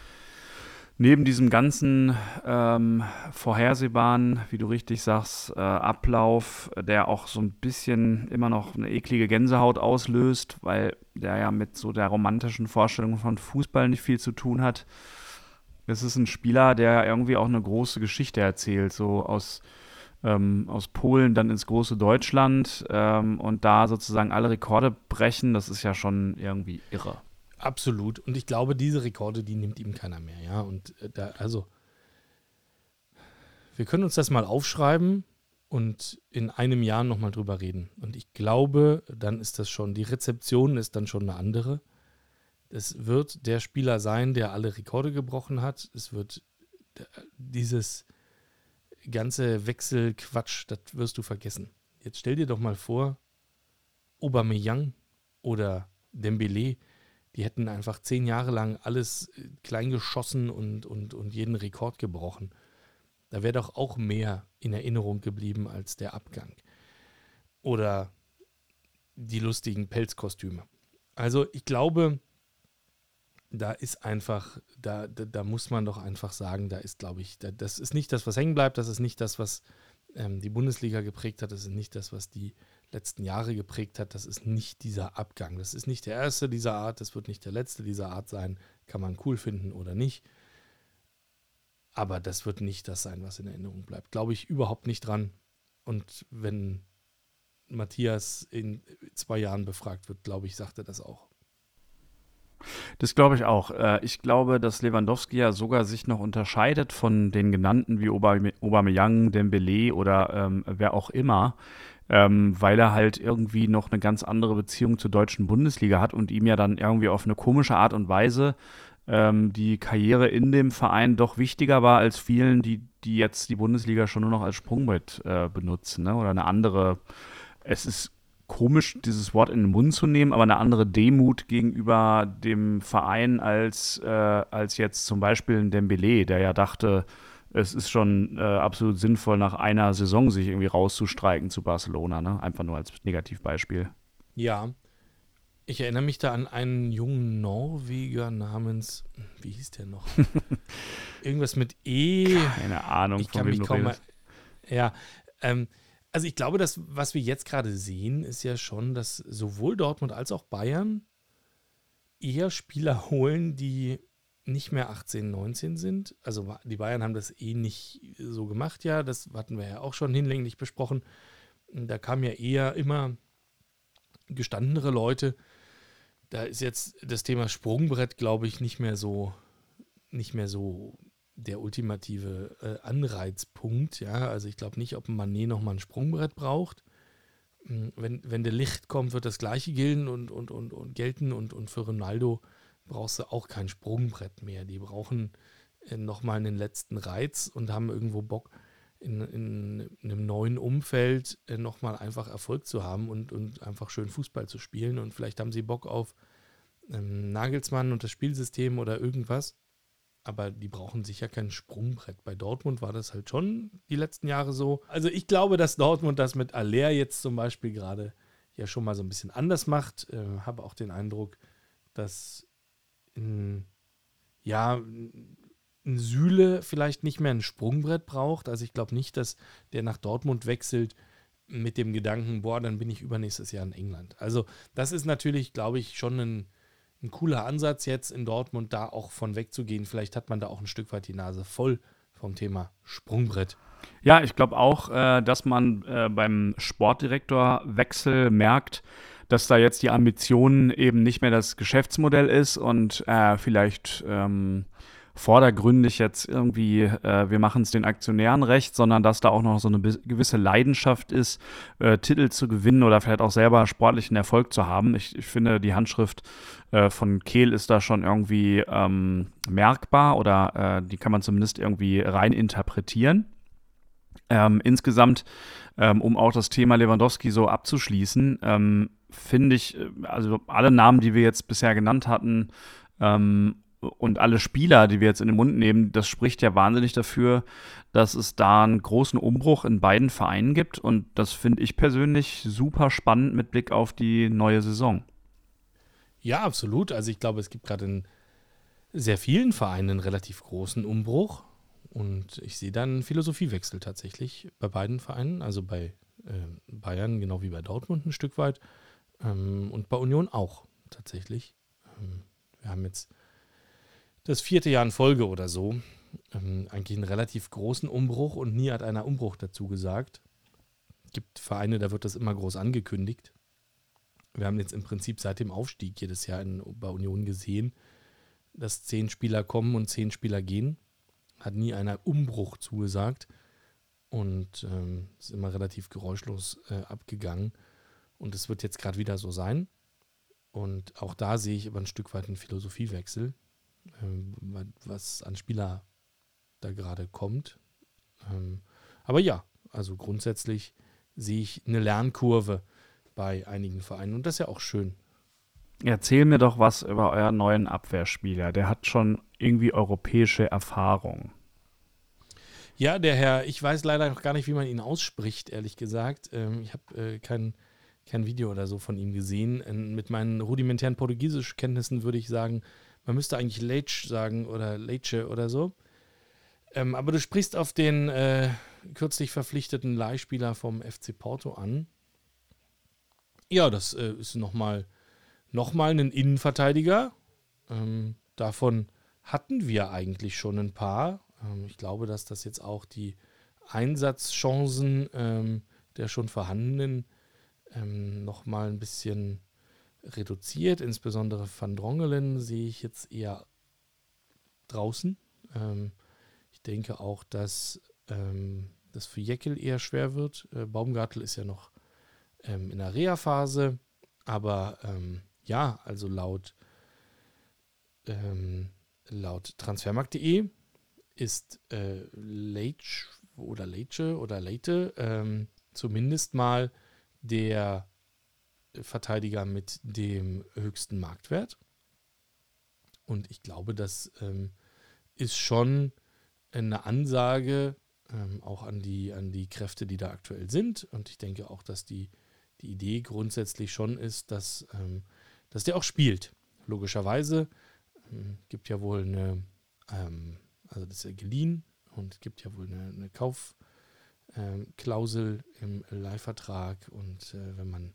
neben diesem ganzen ähm, vorhersehbaren, wie du richtig sagst, äh, Ablauf, der auch so ein bisschen immer noch eine eklige Gänsehaut auslöst, weil der ja mit so der romantischen Vorstellung von Fußball nicht viel zu tun hat. Es ist ein Spieler, der irgendwie auch eine große Geschichte erzählt, so aus, ähm, aus Polen dann ins große Deutschland ähm, und da sozusagen alle Rekorde brechen, das ist ja schon irgendwie irre. Absolut. Und ich glaube, diese Rekorde, die nimmt ihm keiner mehr, ja. Und äh, da, also, wir können uns das mal aufschreiben und in einem Jahr nochmal drüber reden. Und ich glaube, dann ist das schon, die Rezeption ist dann schon eine andere. Es wird der Spieler sein, der alle Rekorde gebrochen hat. Es wird dieses ganze Wechselquatsch, das wirst du vergessen. Jetzt stell dir doch mal vor, Aubameyang oder Dembele, die hätten einfach zehn Jahre lang alles äh, klein geschossen und, und, und jeden Rekord gebrochen. Da wäre doch auch mehr in Erinnerung geblieben als der Abgang. Oder die lustigen Pelzkostüme. Also ich glaube, da ist einfach, da, da, da, muss man doch einfach sagen, da ist, glaube ich, da, das ist nicht das, was hängen bleibt, das ist nicht das, was ähm, die Bundesliga geprägt hat, das ist nicht das, was die letzten Jahre geprägt hat, das ist nicht dieser Abgang. Das ist nicht der erste dieser Art, das wird nicht der letzte dieser Art sein. Kann man cool finden oder nicht. Aber das wird nicht das sein, was in Erinnerung bleibt. Glaube ich überhaupt nicht dran. Und wenn Matthias in zwei Jahren befragt wird, glaube ich, sagt er das auch. Das glaube ich auch. Äh, ich glaube, dass Lewandowski ja sogar sich noch unterscheidet von den genannten wie Aubameyang, Dembele oder ähm, wer auch immer, ähm, weil er halt irgendwie noch eine ganz andere Beziehung zur deutschen Bundesliga hat und ihm ja dann irgendwie auf eine komische Art und Weise ähm, die Karriere in dem Verein doch wichtiger war als vielen, die, die jetzt die Bundesliga schon nur noch als Sprungbrett äh, benutzen ne? oder eine andere es ist komisch, dieses Wort in den Mund zu nehmen, aber eine andere Demut gegenüber dem Verein als, äh, als jetzt zum Beispiel ein Dembele, der ja dachte, es ist schon äh, absolut sinnvoll, nach einer Saison sich irgendwie rauszustreiken zu Barcelona, ne? Einfach nur als Negativbeispiel. Ja. Ich erinnere mich da an einen jungen Norweger namens, wie hieß der noch? Irgendwas mit E. Keine Ahnung, ich kann mich kaum mal, Ja, ähm, also ich glaube, dass was wir jetzt gerade sehen, ist ja schon, dass sowohl Dortmund als auch Bayern eher Spieler holen, die nicht mehr 18, 19 sind. Also die Bayern haben das eh nicht so gemacht, ja. Das hatten wir ja auch schon hinlänglich besprochen. Da kamen ja eher immer gestandenere Leute. Da ist jetzt das Thema Sprungbrett, glaube ich, nicht mehr so, nicht mehr so der ultimative äh, Anreizpunkt. Ja, also ich glaube nicht, ob ein Manet nochmal ein Sprungbrett braucht. Hm, wenn, wenn der Licht kommt, wird das Gleiche gelten und, und, und, und gelten und, und für Ronaldo brauchst du auch kein Sprungbrett mehr. Die brauchen äh, nochmal einen letzten Reiz und haben irgendwo Bock, in, in, in einem neuen Umfeld äh, nochmal einfach Erfolg zu haben und, und einfach schön Fußball zu spielen. Und vielleicht haben sie Bock auf ähm, Nagelsmann und das Spielsystem oder irgendwas. Aber die brauchen sicher kein Sprungbrett. Bei Dortmund war das halt schon die letzten Jahre so. Also ich glaube, dass Dortmund das mit Aller jetzt zum Beispiel gerade ja schon mal so ein bisschen anders macht. Äh, Habe auch den Eindruck, dass ein, ja, ein Sühle vielleicht nicht mehr ein Sprungbrett braucht. Also ich glaube nicht, dass der nach Dortmund wechselt mit dem Gedanken, boah, dann bin ich übernächstes Jahr in England. Also das ist natürlich, glaube ich, schon ein, ein cooler Ansatz jetzt in Dortmund, da auch von wegzugehen. Vielleicht hat man da auch ein Stück weit die Nase voll vom Thema Sprungbrett. Ja, ich glaube auch, äh, dass man äh, beim Sportdirektorwechsel merkt, dass da jetzt die Ambition eben nicht mehr das Geschäftsmodell ist und äh, vielleicht ähm, vordergründig jetzt irgendwie, äh, wir machen es den Aktionären recht, sondern dass da auch noch so eine gewisse Leidenschaft ist, äh, Titel zu gewinnen oder vielleicht auch selber sportlichen Erfolg zu haben. Ich, ich finde, die Handschrift äh, von Kehl ist da schon irgendwie ähm, merkbar oder äh, die kann man zumindest irgendwie rein interpretieren. Ähm, insgesamt, ähm, um auch das Thema Lewandowski so abzuschließen, ähm, finde ich, äh, also alle Namen, die wir jetzt bisher genannt hatten, ähm, und alle Spieler, die wir jetzt in den Mund nehmen, das spricht ja wahnsinnig dafür, dass es da einen großen Umbruch in beiden Vereinen gibt. Und das finde ich persönlich super spannend mit Blick auf die neue Saison. Ja, absolut. Also ich glaube, es gibt gerade in sehr vielen Vereinen einen relativ großen Umbruch. Und ich sehe dann einen Philosophiewechsel tatsächlich bei beiden Vereinen, also bei äh, Bayern genau wie bei Dortmund ein Stück weit ähm, und bei Union auch tatsächlich. Ähm, wir haben jetzt das vierte Jahr in Folge oder so ähm, eigentlich einen relativ großen Umbruch und nie hat einer Umbruch dazu gesagt. Es gibt Vereine, da wird das immer groß angekündigt. Wir haben jetzt im Prinzip seit dem Aufstieg jedes Jahr in, bei Union gesehen, dass zehn Spieler kommen und zehn Spieler gehen. Hat nie einer Umbruch zugesagt und ähm, ist immer relativ geräuschlos äh, abgegangen. Und es wird jetzt gerade wieder so sein. Und auch da sehe ich aber ein Stück weit einen Philosophiewechsel. Ähm, was an Spieler da gerade kommt. Ähm, aber ja, also grundsätzlich sehe ich eine Lernkurve bei einigen Vereinen und das ist ja auch schön. Erzähl mir doch was über euren neuen Abwehrspieler. Der hat schon irgendwie europäische Erfahrung. Ja, der Herr, ich weiß leider noch gar nicht, wie man ihn ausspricht, ehrlich gesagt. Ähm, ich habe äh, kein, Video oder so von ihm gesehen. mit meinen rudimentären Portugiesischkenntnissen würde ich sagen, man müsste eigentlich Leitch sagen oder Leitche oder so. Ähm, aber du sprichst auf den äh, kürzlich verpflichteten Leihspieler vom FC Porto an. Ja, das äh, ist nochmal noch mal ein Innenverteidiger. Ähm, davon hatten wir eigentlich schon ein paar. Ähm, ich glaube, dass das jetzt auch die Einsatzchancen ähm, der schon vorhandenen ähm, nochmal ein bisschen reduziert. Insbesondere Van Drongelen sehe ich jetzt eher draußen. Ähm, ich denke auch, dass ähm, das für Jeckel eher schwer wird. Äh, Baumgartel ist ja noch ähm, in der Reha-Phase. Aber ähm, ja, also laut, ähm, laut transfermarkt.de ist äh, Leitch oder Leitche oder Leite ähm, zumindest mal der Verteidiger mit dem höchsten Marktwert. Und ich glaube, das ähm, ist schon eine Ansage ähm, auch an die, an die Kräfte, die da aktuell sind. Und ich denke auch, dass die, die Idee grundsätzlich schon ist, dass, ähm, dass der auch spielt. Logischerweise ähm, gibt ja wohl eine, ähm, also das ist ja geliehen und gibt ja wohl eine, eine Kaufklausel im Leihvertrag. Und äh, wenn man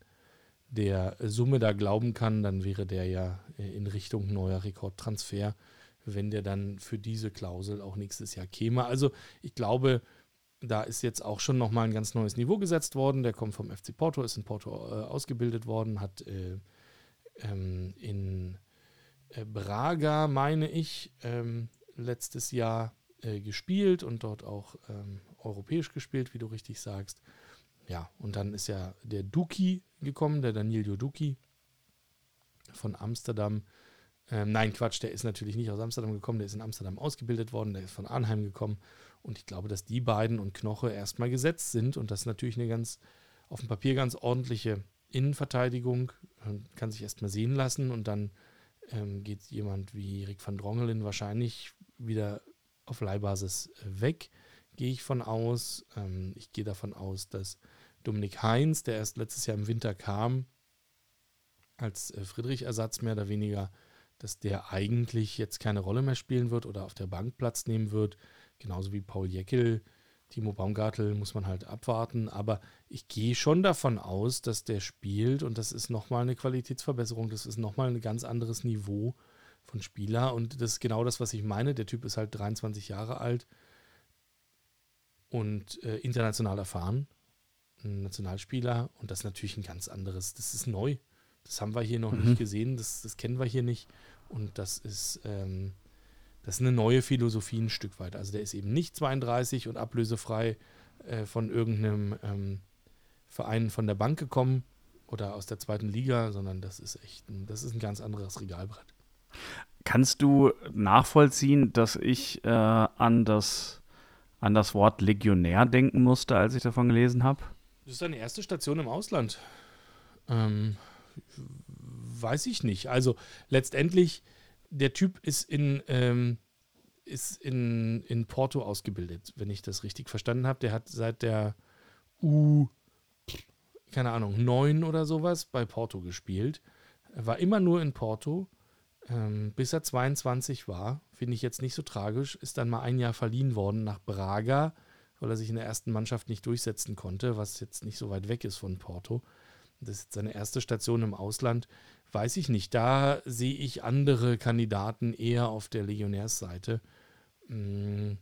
der Summe da glauben kann, dann wäre der ja äh, in Richtung neuer Rekordtransfer, wenn der dann für diese Klausel auch nächstes Jahr käme. Also ich glaube, da ist jetzt auch schon nochmal ein ganz neues Niveau gesetzt worden. Der kommt vom FC Porto, ist in Porto äh, ausgebildet worden, hat äh, ähm, in äh, Braga, meine ich, ähm, letztes Jahr äh, gespielt und dort auch ähm, europäisch gespielt, wie du richtig sagst. Ja, und dann ist ja der Duki gekommen, der Danilo Duki von Amsterdam. Ähm, nein, Quatsch, der ist natürlich nicht aus Amsterdam gekommen, der ist in Amsterdam ausgebildet worden, der ist von Arnheim gekommen. Und ich glaube, dass die beiden und Knoche erstmal gesetzt sind und das ist natürlich eine ganz, auf dem Papier ganz ordentliche Innenverteidigung. Ähm, kann sich erstmal sehen lassen und dann ähm, geht jemand wie Erik van Drongelen wahrscheinlich wieder auf Leihbasis äh, weg, gehe ich von aus. Ähm, ich gehe davon aus, dass Dominik Heinz, der erst letztes Jahr im Winter kam, als äh, Friedrich-Ersatz mehr oder weniger, dass der eigentlich jetzt keine Rolle mehr spielen wird oder auf der Bank Platz nehmen wird. Genauso wie Paul Jeckel, Timo Baumgartel muss man halt abwarten. Aber ich gehe schon davon aus, dass der spielt und das ist nochmal eine Qualitätsverbesserung. Das ist nochmal ein ganz anderes Niveau von Spieler und das ist genau das, was ich meine. Der Typ ist halt 23 Jahre alt und äh, international erfahren ein Nationalspieler und das ist natürlich ein ganz anderes, das ist neu. Das haben wir hier noch mhm. nicht gesehen, das, das kennen wir hier nicht und das ist, ähm, das ist eine neue Philosophie ein Stück weit. Also der ist eben nicht 32 und ablösefrei äh, von irgendeinem ähm, Verein von der Bank gekommen oder aus der zweiten Liga, sondern das ist echt ein, das ist ein ganz anderes Regalbrett. Kannst du nachvollziehen, dass ich äh, an, das, an das Wort Legionär denken musste, als ich davon gelesen habe? Das ist deine erste Station im Ausland. Ähm, weiß ich nicht. Also letztendlich, der Typ ist in, ähm, ist in, in Porto ausgebildet, wenn ich das richtig verstanden habe. Der hat seit der U, keine Ahnung, 9 oder sowas bei Porto gespielt. Er war immer nur in Porto, ähm, bis er 22 war. Finde ich jetzt nicht so tragisch. Ist dann mal ein Jahr verliehen worden nach Braga weil er sich in der ersten Mannschaft nicht durchsetzen konnte, was jetzt nicht so weit weg ist von Porto. Das ist jetzt seine erste Station im Ausland. Weiß ich nicht. Da sehe ich andere Kandidaten eher auf der Legionärsseite. Mm,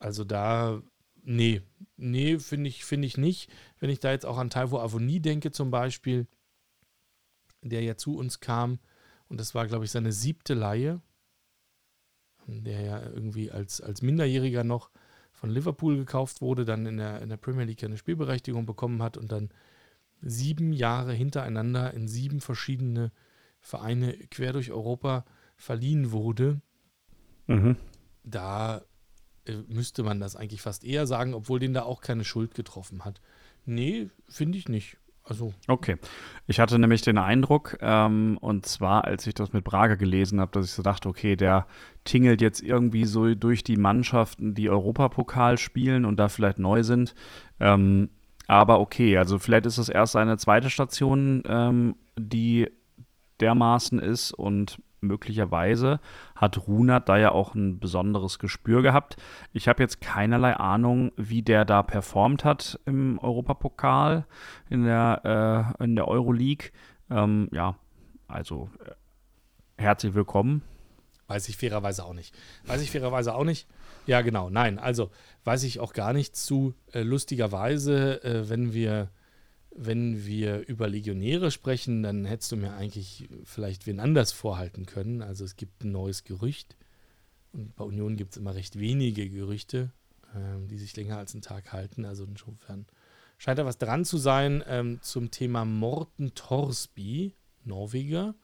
also da, nee, nee, finde ich, find ich nicht. Wenn ich da jetzt auch an Taiwo Avoni denke zum Beispiel, der ja zu uns kam, und das war, glaube ich, seine siebte Laie, der ja irgendwie als, als Minderjähriger noch von Liverpool gekauft wurde, dann in der, in der Premier League eine Spielberechtigung bekommen hat und dann sieben Jahre hintereinander in sieben verschiedene Vereine quer durch Europa verliehen wurde. Mhm. Da äh, müsste man das eigentlich fast eher sagen, obwohl den da auch keine Schuld getroffen hat. Nee, finde ich nicht. Also. Okay. Ich hatte nämlich den Eindruck, ähm, und zwar, als ich das mit Braga gelesen habe, dass ich so dachte, okay, der tingelt jetzt irgendwie so durch die Mannschaften, die Europapokal spielen und da vielleicht neu sind. Ähm, aber okay, also vielleicht ist es erst seine zweite Station, ähm, die dermaßen ist und möglicherweise hat Runert da ja auch ein besonderes Gespür gehabt. Ich habe jetzt keinerlei Ahnung, wie der da performt hat im Europapokal, in der, äh, in der Euroleague. Ähm, ja, also äh, herzlich willkommen. Weiß ich fairerweise auch nicht. Weiß ich fairerweise auch nicht. Ja, genau. Nein, also weiß ich auch gar nicht zu. Äh, lustigerweise, äh, wenn wir wenn wir über Legionäre sprechen, dann hättest du mir eigentlich vielleicht wen anders vorhalten können. Also es gibt ein neues Gerücht. Und bei Union gibt es immer recht wenige Gerüchte, ähm, die sich länger als einen Tag halten. Also insofern scheint da was dran zu sein ähm, zum Thema Morten Torsby, Norweger.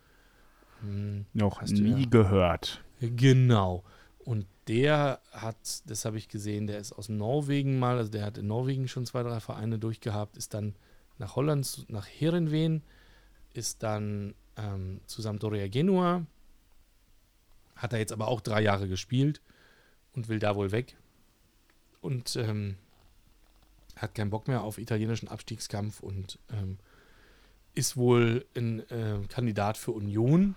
Hm, Noch nie ja, gehört. Genau. Und der hat, das habe ich gesehen, der ist aus Norwegen mal, also der hat in Norwegen schon zwei, drei Vereine durchgehabt, ist dann nach Holland, nach Herenveen, ist dann ähm, zu Sampdoria Genua, hat er jetzt aber auch drei Jahre gespielt und will da wohl weg. Und ähm, hat keinen Bock mehr auf italienischen Abstiegskampf und ähm, ist wohl ein äh, Kandidat für Union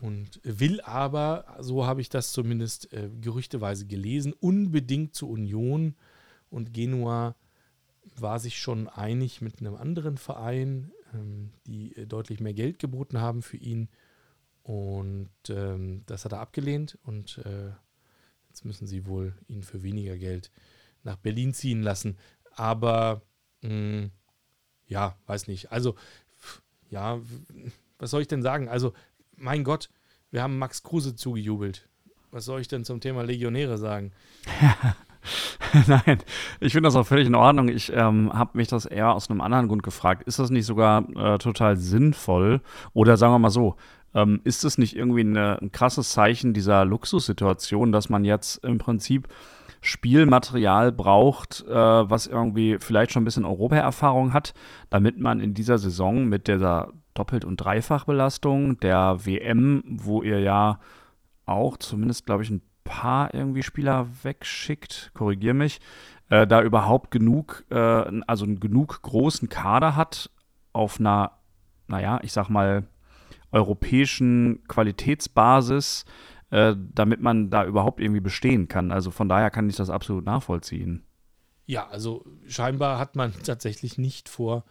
und will aber, so habe ich das zumindest äh, gerüchteweise gelesen, unbedingt zur Union und Genua war sich schon einig mit einem anderen Verein, ähm, die äh, deutlich mehr Geld geboten haben für ihn. Und ähm, das hat er abgelehnt und äh, jetzt müssen sie wohl ihn für weniger Geld nach Berlin ziehen lassen. Aber mh, hm, ja, weiß nicht. Also, ja, was soll ich denn sagen? Also, mein Gott, wir haben Max Kruse zugejubelt. Was soll ich denn zum Thema Legionäre sagen? Nein, ich finde das auch völlig in Ordnung. Ich ähm, habe mich das eher aus einem anderen Grund gefragt. Ist das nicht sogar äh, total sinnvoll? Oder sagen wir mal so, ähm, ist es nicht irgendwie eine, ein krasses Zeichen dieser Luxussituation, dass man jetzt im Prinzip Spielmaterial braucht, äh, was irgendwie vielleicht schon ein bisschen Europaerfahrung hat, damit man in dieser Saison mit dieser Doppelt- und Dreifachbelastung der WM, wo ihr ja auch zumindest, glaube ich, ein paar irgendwie Spieler wegschickt, korrigier mich, äh, da überhaupt genug, äh, also einen genug großen Kader hat auf einer, naja, ich sag mal, europäischen Qualitätsbasis, äh, damit man da überhaupt irgendwie bestehen kann. Also von daher kann ich das absolut nachvollziehen. Ja, also scheinbar hat man tatsächlich nicht vor,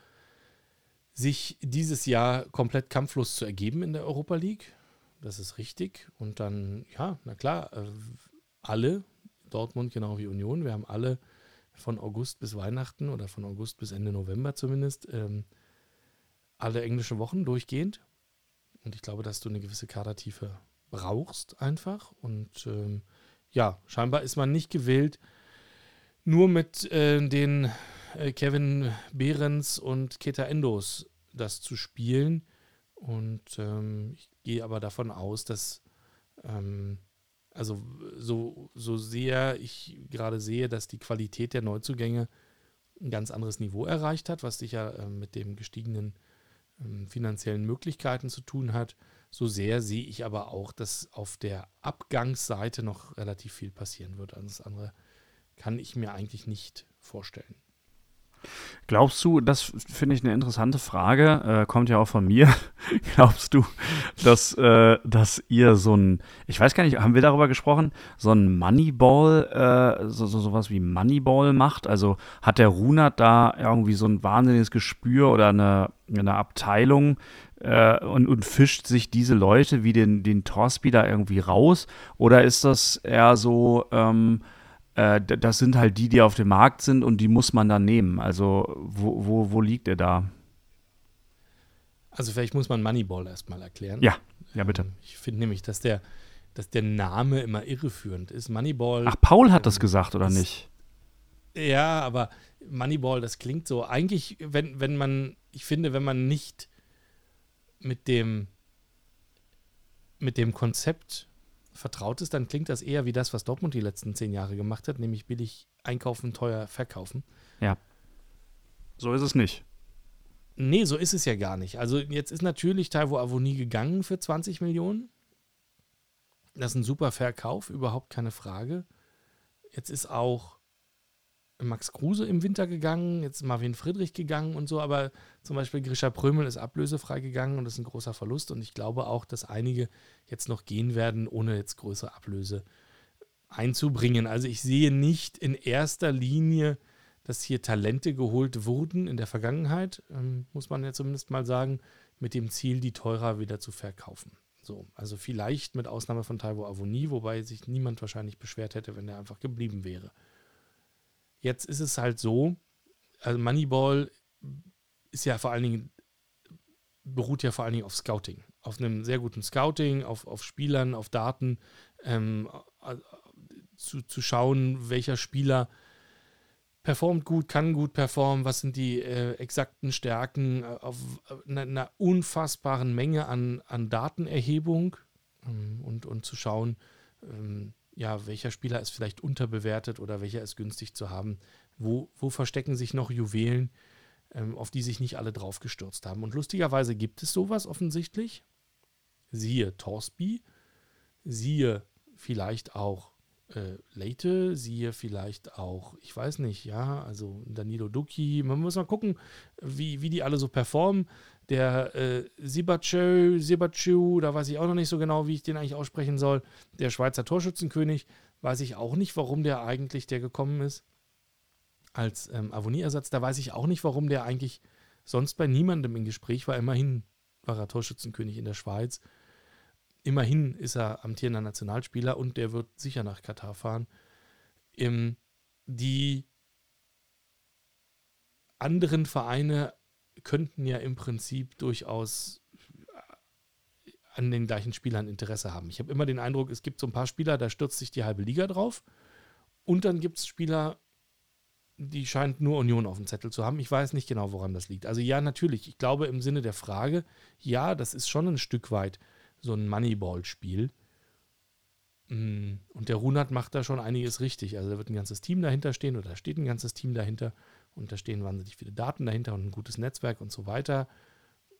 sich dieses Jahr komplett kampflos zu ergeben in der Europa League. Das ist richtig. Und dann, ja, na klar, äh, alle, Dortmund genau wie Union, wir haben alle von August bis Weihnachten oder von August bis Ende November zumindest ähm, alle englischen Wochen durchgehend. Und ich glaube, dass du eine gewisse Kadertiefe brauchst einfach. Und ähm, ja, scheinbar ist man nicht gewillt, nur mit äh, den äh, Kevin Behrens und Keta Endos das zu spielen. Und ähm, ich gehe aber davon aus, dass, ähm, also so, so sehr ich gerade sehe, dass die Qualität der Neuzugänge ein ganz anderes Niveau erreicht hat, was sicher äh, mit den gestiegenen äh, finanziellen Möglichkeiten zu tun hat. So sehr sehe ich aber auch, dass auf der Abgangsseite noch relativ viel passieren wird. Alles andere kann ich mir eigentlich nicht vorstellen. Glaubst du, das finde ich eine interessante Frage, äh, kommt ja auch von mir. Glaubst du, dass, äh, dass ihr so ein, ich weiß gar nicht, haben wir darüber gesprochen, so ein Moneyball, äh, so, so sowas wie Moneyball macht? Also hat der Runert da irgendwie so ein wahnsinniges Gespür oder eine, eine Abteilung äh, und, und fischt sich diese Leute wie den, den Torsby irgendwie raus? Oder ist das eher so, ähm, äh, das sind halt die, die auf dem Markt sind und die muss man dann nehmen. Also wo, wo, wo liegt er da? Also vielleicht muss man Moneyball erstmal erklären. Ja, ja bitte. Ähm, ich finde nämlich, dass der, dass der Name immer irreführend ist. Moneyball. Ach, Paul hat ähm, das gesagt, oder ist, nicht? Ja, aber Moneyball, das klingt so. Eigentlich, wenn, wenn man, ich finde, wenn man nicht mit dem, mit dem Konzept vertraut ist, dann klingt das eher wie das, was Dortmund die letzten zehn Jahre gemacht hat, nämlich billig einkaufen, teuer verkaufen. Ja. So ist es nicht. Nee, so ist es ja gar nicht. Also jetzt ist natürlich Taiwo Avoni gegangen für 20 Millionen. Das ist ein super Verkauf, überhaupt keine Frage. Jetzt ist auch Max Kruse im Winter gegangen, jetzt Marvin Friedrich gegangen und so, aber zum Beispiel Grisha Prömel ist ablösefrei gegangen und das ist ein großer Verlust und ich glaube auch, dass einige jetzt noch gehen werden, ohne jetzt größere Ablöse einzubringen. Also ich sehe nicht in erster Linie, dass hier Talente geholt wurden in der Vergangenheit, ähm, muss man ja zumindest mal sagen, mit dem Ziel, die teurer wieder zu verkaufen. So, also vielleicht mit Ausnahme von Taiwo Avoni, wobei sich niemand wahrscheinlich beschwert hätte, wenn er einfach geblieben wäre. Jetzt ist es halt so, also Moneyball ist ja vor allen Dingen, beruht ja vor allen Dingen auf Scouting. Auf einem sehr guten Scouting, auf, auf Spielern, auf Daten, ähm, zu, zu schauen, welcher Spieler performt gut, kann gut performen, was sind die äh, exakten Stärken, äh, auf einer, einer, unfassbaren Menge an, an Datenerhebung ähm, und, und zu schauen, ähm, ja, welcher Spieler ist vielleicht unterbewertet oder welcher ist günstig zu haben. Wo, wo verstecken sich noch Juwelen? ähm, auf die sich nicht alle drauf gestürzt haben. Und lustigerweise gibt es sowas offensichtlich. Siehe Torsby, siehe vielleicht auch äh, Leite, siehe vielleicht auch, ich weiß nicht, ja, also Danilo Ducki, man muss mal gucken, wie, wie die alle so performen. Der äh, Sibacu, Sibacu, da weiß ich auch noch nicht so genau, wie ich den eigentlich aussprechen soll. Der Schweizer Torschützenkönig, weiß ich auch nicht, warum der eigentlich der gekommen ist als ähm, Avonie-Ersatz. Da weiß ich auch nicht, warum der eigentlich sonst bei niemandem im Gespräch war. Immerhin war er Torschützenkönig in der Schweiz. Immerhin ist er amtierender Nationalspieler und der wird sicher nach Katar fahren. Ähm, die anderen Vereine könnten ja im Prinzip durchaus äh, an den gleichen Spielern Interesse haben. Ich habe immer den Eindruck, es gibt so ein paar Spieler, da stürzt sich die halbe Liga drauf. Und dann gibt es Spieler, die scheint nur Union auf dem Zettel zu haben. Ich weiß nicht genau, woran das liegt. Also ja, natürlich. Ich glaube im Sinne der Frage, ja, das ist schon ein Stück weit so ein Moneyball-Spiel. Mm, und der Runert macht da schon einiges richtig. Also da wird ein ganzes Team dahinter stehen oder da steht ein ganzes Team dahinter und da stehen wahnsinnig viele Daten dahinter und ein gutes Netzwerk und so weiter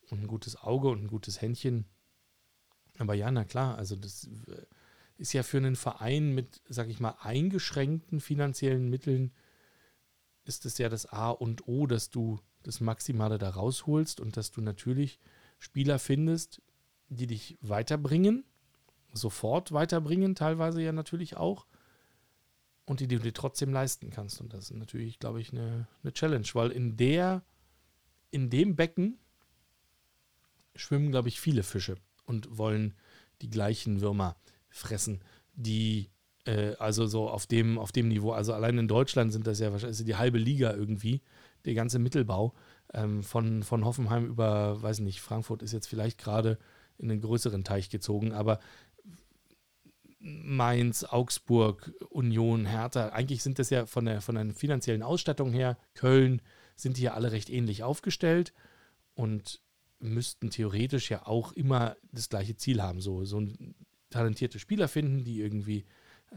und ein gutes Auge und ein gutes Händchen. Aber ja, na klar, also das äh, ist ja für einen Verein mit, sag ich mal, eingeschränkten finanziellen Mitteln ist es ja das A und O, dass du das Maximale da rausholst und dass du natürlich Spieler findest, die dich weiterbringen, sofort weiterbringen, teilweise ja natürlich auch, und die du dir trotzdem leisten kannst. Und das ist natürlich, glaube ich, eine, eine Challenge, weil in der, in dem Becken schwimmen, glaube ich, viele Fische und wollen die gleichen Würmer fressen, die äh, also so auf dem, auf dem Niveau, also allein in Deutschland sind das ja wahrscheinlich die halbe Liga irgendwie, der ganze Mittelbau. Ähm, von, von Hoffenheim über, weiß nicht, Frankfurt ist jetzt vielleicht gerade in einen größeren Teich gezogen, aber Mainz, Augsburg, Union, Hertha, eigentlich sind das ja von der, von der finanziellen Ausstattung her, Köln, sind die ja alle recht ähnlich aufgestellt und müssten theoretisch ja auch immer das gleiche Ziel haben, so, so talentierte Spieler finden, die irgendwie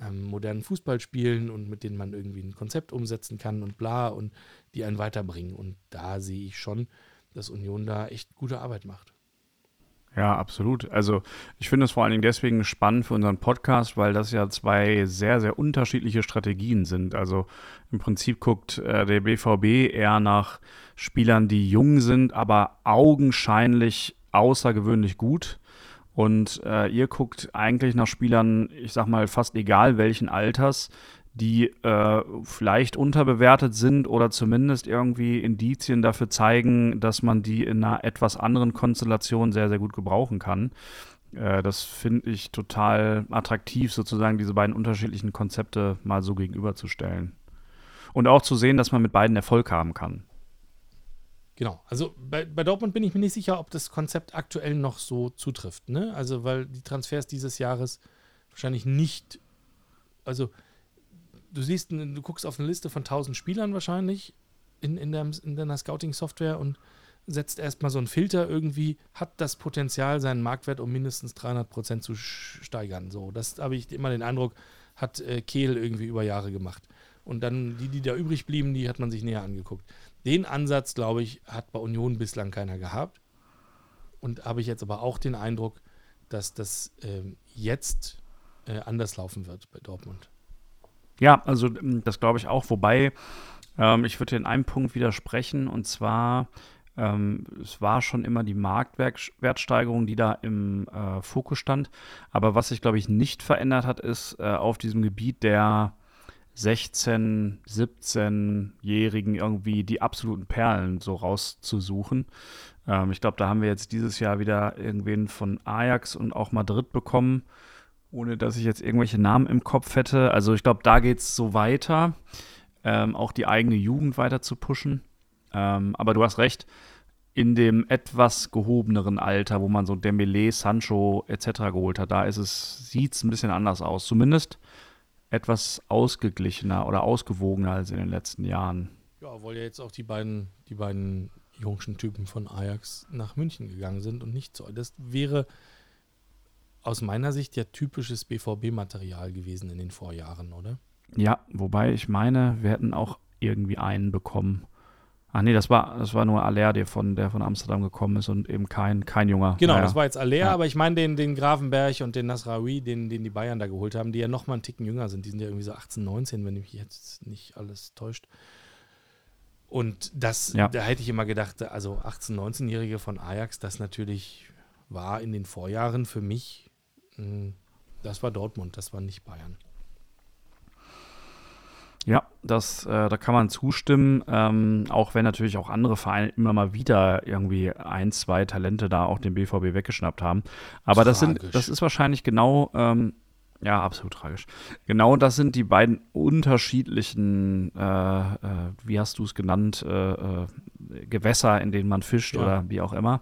ähm, modernen Fußball spielen und mit denen man irgendwie ein Konzept umsetzen kann und bla und die einen weiterbringen. Und da sehe ich schon, dass Union da echt gute Arbeit macht. Ja, absolut. Also ich finde es vor allen Dingen deswegen spannend für unseren Podcast, weil das ja zwei sehr, sehr unterschiedliche Strategien sind. Also im Prinzip guckt äh, der BVB eher nach Spielern, die jung sind, aber augenscheinlich außergewöhnlich gut. Und äh, ihr guckt eigentlich nach Spielern, ich sag mal, fast egal welchen Alters, die äh, vielleicht unterbewertet sind oder zumindest irgendwie Indizien dafür zeigen, dass man die in einer etwas anderen Konstellation sehr, sehr gut gebrauchen kann. Äh, das finde ich total attraktiv, sozusagen diese beiden unterschiedlichen Konzepte mal so gegenüberzustellen. Und auch zu sehen, dass man mit beiden Erfolg haben kann. Genau, also bei, bei, Dortmund bin ich mir nicht sicher, ob das Konzept aktuell noch so zutrifft. Ne? Also, weil die Transfers dieses Jahres wahrscheinlich nicht, also du siehst, du guckst auf eine Liste von 1000 Spielern wahrscheinlich in, in, der, in deiner Scouting-Software und setzt erstmal so einen Filter irgendwie, hat das Potenzial, seinen Marktwert um mindestens 300 Prozent zu steigern. So, das habe ich immer den Eindruck, hat äh, Kehl irgendwie über Jahre gemacht. Und dann die, die da übrig blieben, die hat man sich näher angeguckt. Den Ansatz, glaube ich, hat bei Union bislang keiner gehabt. Und habe ich jetzt aber auch den Eindruck, dass das ähm, jetzt äh, anders laufen wird bei Dortmund. Ja, also ähm, das glaube ich auch. Wobei, ähm, ich würde in einem Punkt widersprechen. Und zwar, ähm, es war schon immer die Marktwertsteigerung, die da im äh, Fokus stand. Aber was sich, glaube ich, nicht verändert hat, ist äh, auf diesem Gebiet der 16, 17-Jährigen irgendwie die absoluten Perlen so rauszusuchen. Ähm, ich glaube, da haben wir jetzt dieses Jahr wieder irgendwen von Ajax und auch Madrid bekommen, ohne dass ich jetzt irgendwelche Namen im Kopf hätte. Also ich glaube, da geht es so weiter, ähm, auch die eigene Jugend weiter zu pushen. Ähm, aber du hast recht, in dem etwas gehobeneren Alter, wo man so Dembele, Sancho etc. geholt hat, da ist es, sieht es ein bisschen anders aus. Zumindest etwas ausgeglichener oder ausgewogener als in den letzten Jahren. Ja, weil ja jetzt auch die beiden, die beiden jungschen Typen von Ajax nach München gegangen sind und nicht so. Das wäre aus meiner Sicht ja typisches BVB-Material gewesen in den Vorjahren, oder? Ja, wobei ich meine, wir hätten auch irgendwie einen bekommen. Ach nee, das war, das war nur Aller, der von, der von Amsterdam gekommen ist und eben kein, kein Junger. Genau, naja. das war jetzt Aller, ja. aber ich meine den, den Grafenberg und den Nasraoui, den, den die Bayern da geholt haben, die ja nochmal einen Ticken jünger sind. Die sind ja irgendwie so 18, 19, wenn mich jetzt nicht alles täuscht. Und das, ja. da hätte ich immer gedacht, also 18-, 19-Jährige von Ajax, das natürlich war in den Vorjahren für mich, das war Dortmund, das war nicht Bayern. Ja, das, äh, da kann man zustimmen, ähm, auch wenn natürlich auch andere Vereine immer mal wieder irgendwie ein, zwei Talente da auch den BVB weggeschnappt haben. Aber das sind, das ist wahrscheinlich genau, ähm, ja, absolut tragisch. Genau das sind die beiden unterschiedlichen, äh, äh, wie hast du es genannt, äh, äh, Gewässer, in denen man fischt ja. oder wie auch immer.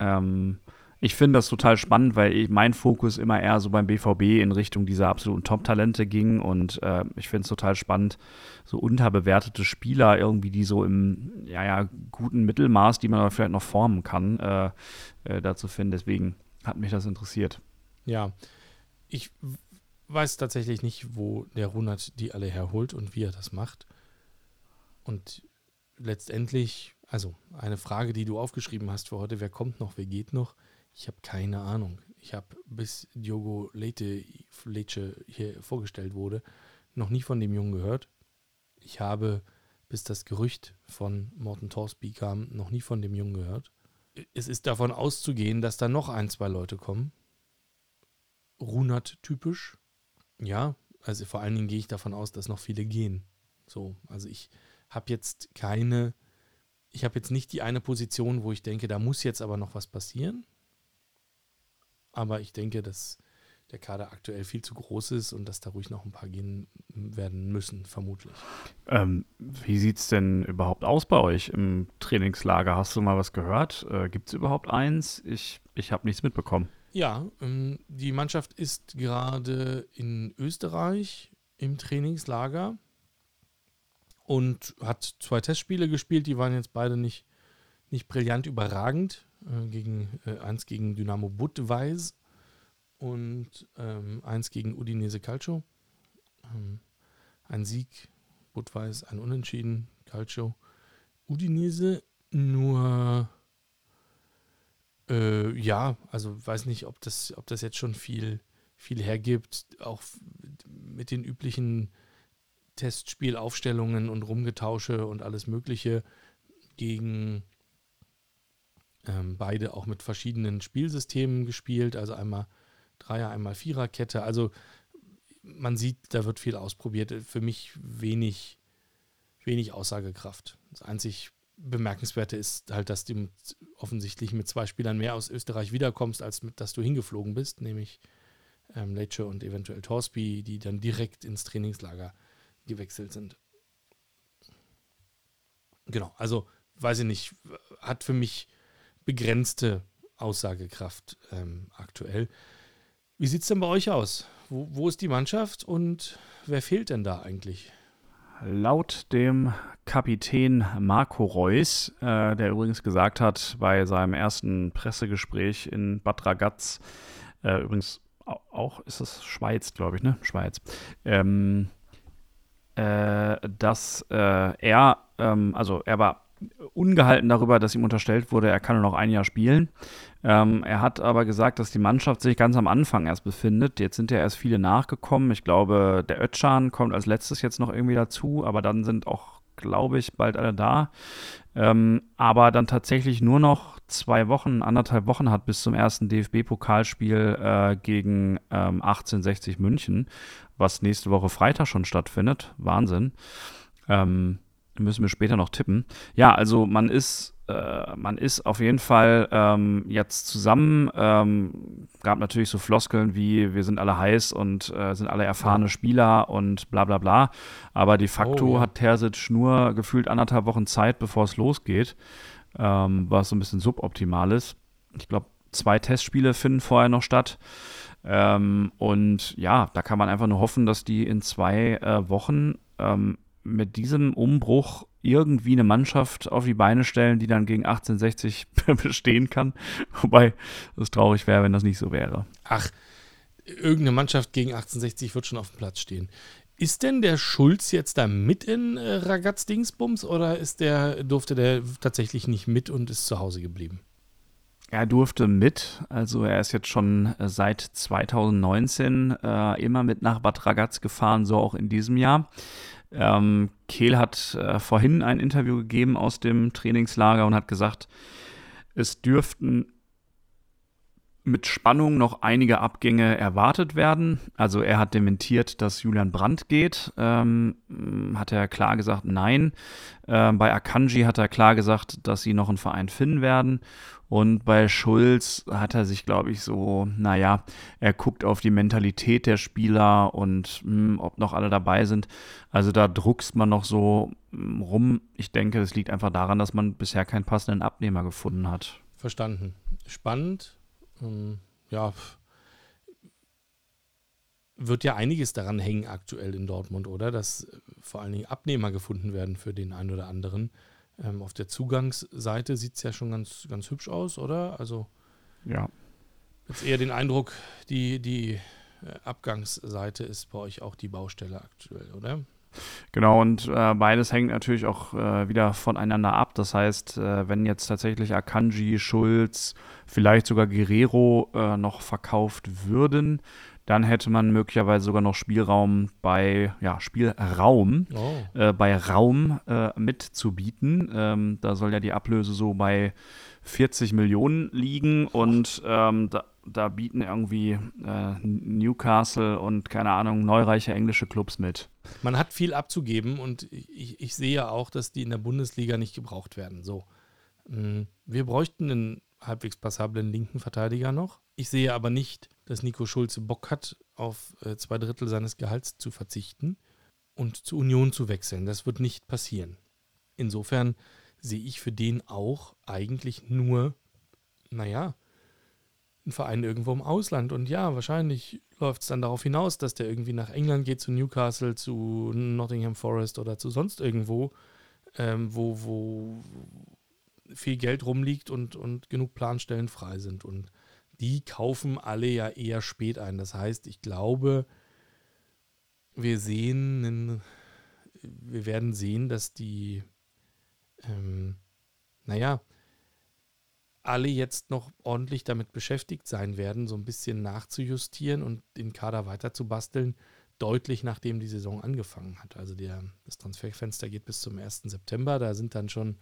Ähm, ich finde das total spannend, weil ich, mein Fokus immer eher so beim BVB in Richtung dieser absoluten Top-Talente ging und äh, ich finde es total spannend, so unterbewertete Spieler irgendwie, die so im ja, ja, guten Mittelmaß, die man aber vielleicht noch formen kann, äh, äh, dazu finden. Deswegen hat mich das interessiert. Ja, ich weiß tatsächlich nicht, wo der Runert die alle herholt und wie er das macht. Und letztendlich, also eine Frage, die du aufgeschrieben hast für heute, wer kommt noch, wer geht noch? Ich habe keine Ahnung. Ich habe bis Diogo Leite, Lecce hier vorgestellt wurde, noch nie von dem Jungen gehört. Ich habe, bis das Gerücht von Morten Torsby kam, noch nie von dem Jungen gehört. Es ist davon auszugehen, dass da noch ein, zwei Leute kommen. Runert typisch. Ja, also vor allen Dingen gehe ich davon aus, dass noch viele gehen. So, also ich habe jetzt keine, ich habe jetzt nicht die eine Position, wo ich denke, da muss jetzt aber noch was passieren. Aber ich denke, dass der Kader aktuell viel zu groß ist und dass da ruhig noch ein paar gehen werden müssen, vermutlich. Ähm, wie sieht es denn überhaupt aus bei euch im Trainingslager? Hast du mal was gehört? Äh, Gibt es überhaupt eins? Ich, ich habe nichts mitbekommen. Ja, ähm, die Mannschaft ist gerade in Österreich im Trainingslager und hat zwei Testspiele gespielt. Die waren jetzt beide nicht, nicht brillant überragend äh, gegen, äh, eins gegen Dynamo Budweis und ähm, eins gegen Udinese Calcio. Ähm, ein Sieg, Budweis, ein Unentschieden, Calcio. Udinese nur, äh, ja, also weiß nicht, ob das, ob das jetzt schon viel, viel hergibt, auch mit den üblichen Testspielaufstellungen und Rumgetausche und alles Mögliche gegen ähm, beide auch mit verschiedenen Spielsystemen gespielt, also einmal Dreier, einmal Viererkette. Also man sieht, da wird viel ausprobiert. Für mich wenig, wenig Aussagekraft. Das einzig Bemerkenswerte ist halt, dass du offensichtlich mit zwei Spielern mehr aus Österreich wiederkommst, als mit, dass du hingeflogen bist, nämlich ähm, Lecce und eventuell Torsby, die dann direkt ins Trainingslager gewechselt sind. Genau, also weiß ich nicht, hat für mich begrenzte Aussagekraft ähm, aktuell. Wie sieht es denn bei euch aus? Wo, wo ist die Mannschaft und wer fehlt denn da eigentlich? Laut dem Kapitän Marco Reus, äh, der übrigens gesagt hat bei seinem ersten Pressegespräch in Bad Ragaz, äh, übrigens auch, ist es Schweiz, glaube ich, ne? Schweiz, ähm, äh, dass äh, er, ähm, also er war ungehalten darüber, dass ihm unterstellt wurde, er kann nur noch ein Jahr spielen. Ähm, er hat aber gesagt, dass die Mannschaft sich ganz am Anfang erst befindet. Jetzt sind ja erst viele nachgekommen. Ich glaube, der Ötschan kommt als letztes jetzt noch irgendwie dazu, aber dann sind auch, glaube ich, bald alle da. Ähm, aber dann tatsächlich nur noch zwei Wochen, anderthalb Wochen hat bis zum ersten DFB-Pokalspiel äh, gegen ähm, 1860 München, was nächste Woche Freitag schon stattfindet. Wahnsinn. Ähm, müssen wir später noch tippen. Ja, also man ist, äh, man ist auf jeden Fall ähm, jetzt zusammen. Ähm, gab natürlich so Floskeln wie wir sind alle heiß und äh, sind alle erfahrene. Spieler und bla bla bla. Aber de facto oh, ja. hat Terzic nur gefühlt anderthalb Wochen Zeit, bevor es losgeht, ähm, was so ein bisschen suboptimal ist. Ich glaube, zwei Testspiele finden vorher noch statt. Ähm, und ja, da kann man einfach nur hoffen, dass die in zwei äh, Wochen ähm, mit diesem Umbruch irgendwie eine Mannschaft auf die Beine stellen, die dann gegen 1860 bestehen kann. Wobei es traurig wäre, wenn das nicht so wäre. Ach, irgendeine Mannschaft gegen 1860 wird schon auf dem Platz stehen. Ist denn der Schulz jetzt da mit in äh, Ragaz Dingsbums oder ist der, durfte der tatsächlich nicht mit und ist zu Hause geblieben? Er durfte mit, also er ist jetzt schon äh, seit 2019 äh, immer mit nach Bad Ragaz gefahren, so auch in diesem Jahr. Ähm, Kehl hat äh, vorhin ein Interview gegeben aus dem Trainingslager und hat gesagt, es dürften mit Spannung noch einige Abgänge erwartet werden. Also er hat dementiert, dass Julian Brandt geht. Ähm, hat er klar gesagt, nein. Ähm, bei Akanji hat er klar gesagt, dass sie noch einen Verein finden werden. Und bei Schulz hat er sich, glaube ich, so, naja, er guckt auf die Mentalität der Spieler und mh, hm, ob noch alle dabei sind. Also da druckst man noch so hm, rum. Ich denke, es liegt einfach daran, dass man bisher keinen passenden Abnehmer gefunden hat. Verstanden. Spannend ähm, ja, wird ja einiges daran hängen aktuell in Dortmund, oder? Dass äh, vor allen Dingen Abnehmer gefunden werden für den einen oder anderen. Ähm, auf der Zugangsseite sieht es ja schon ganz, ganz hübsch aus, oder? Also ja. Jetzt eher den Eindruck, die, die äh, Abgangsseite ist bei euch auch die Baustelle aktuell, oder? Genau, und äh, beides hängt natürlich auch äh, wieder voneinander ab. Das heißt, äh, wenn jetzt tatsächlich Akanji, Schulz, vielleicht sogar Guerrero äh, noch verkauft würden, dann hätte man möglicherweise sogar noch Spielraum bei, ja, Spielraum, oh. Äh, bei Raum äh, mitzubieten. Ähm, da soll ja die Ablöse so bei 40 Millionen liegen und ähm, da, da, bieten irgendwie äh, Newcastle und keine Ahnung, neureiche englische Clubs mit. Man hat viel abzugeben und ich, ich sehe auch, dass die in der Bundesliga nicht gebraucht werden. So. Mm, wir bräuchten einen halbwegs passablen linken Verteidiger noch. Ich sehe aber nicht, dass Nico Schulze Bock hat, auf äh, zwei Drittel seines Gehalts zu verzichten und zur Union zu wechseln. Das wird nicht passieren. Insofern sehe ich für den auch eigentlich nur, naja, einen Verein irgendwo im Ausland. Und ja, wahrscheinlich läuft es dann darauf hinaus, dass der irgendwie nach England geht, zu Newcastle, zu Nottingham Forest oder zu sonst irgendwo, ähm, wo, wo viel Geld rumliegt und, und genug Planstellen frei sind. Und die kaufen alle ja eher spät ein. Das heißt, ich glaube, wir sehen, einen, wir werden sehen, dass die, ähm, naja, alle jetzt noch ordentlich damit beschäftigt sein werden, so ein bisschen nachzujustieren und den Kader weiter zu basteln, deutlich nachdem die Saison angefangen hat. Also der, das Transferfenster geht bis zum 1. September. Da sind dann schon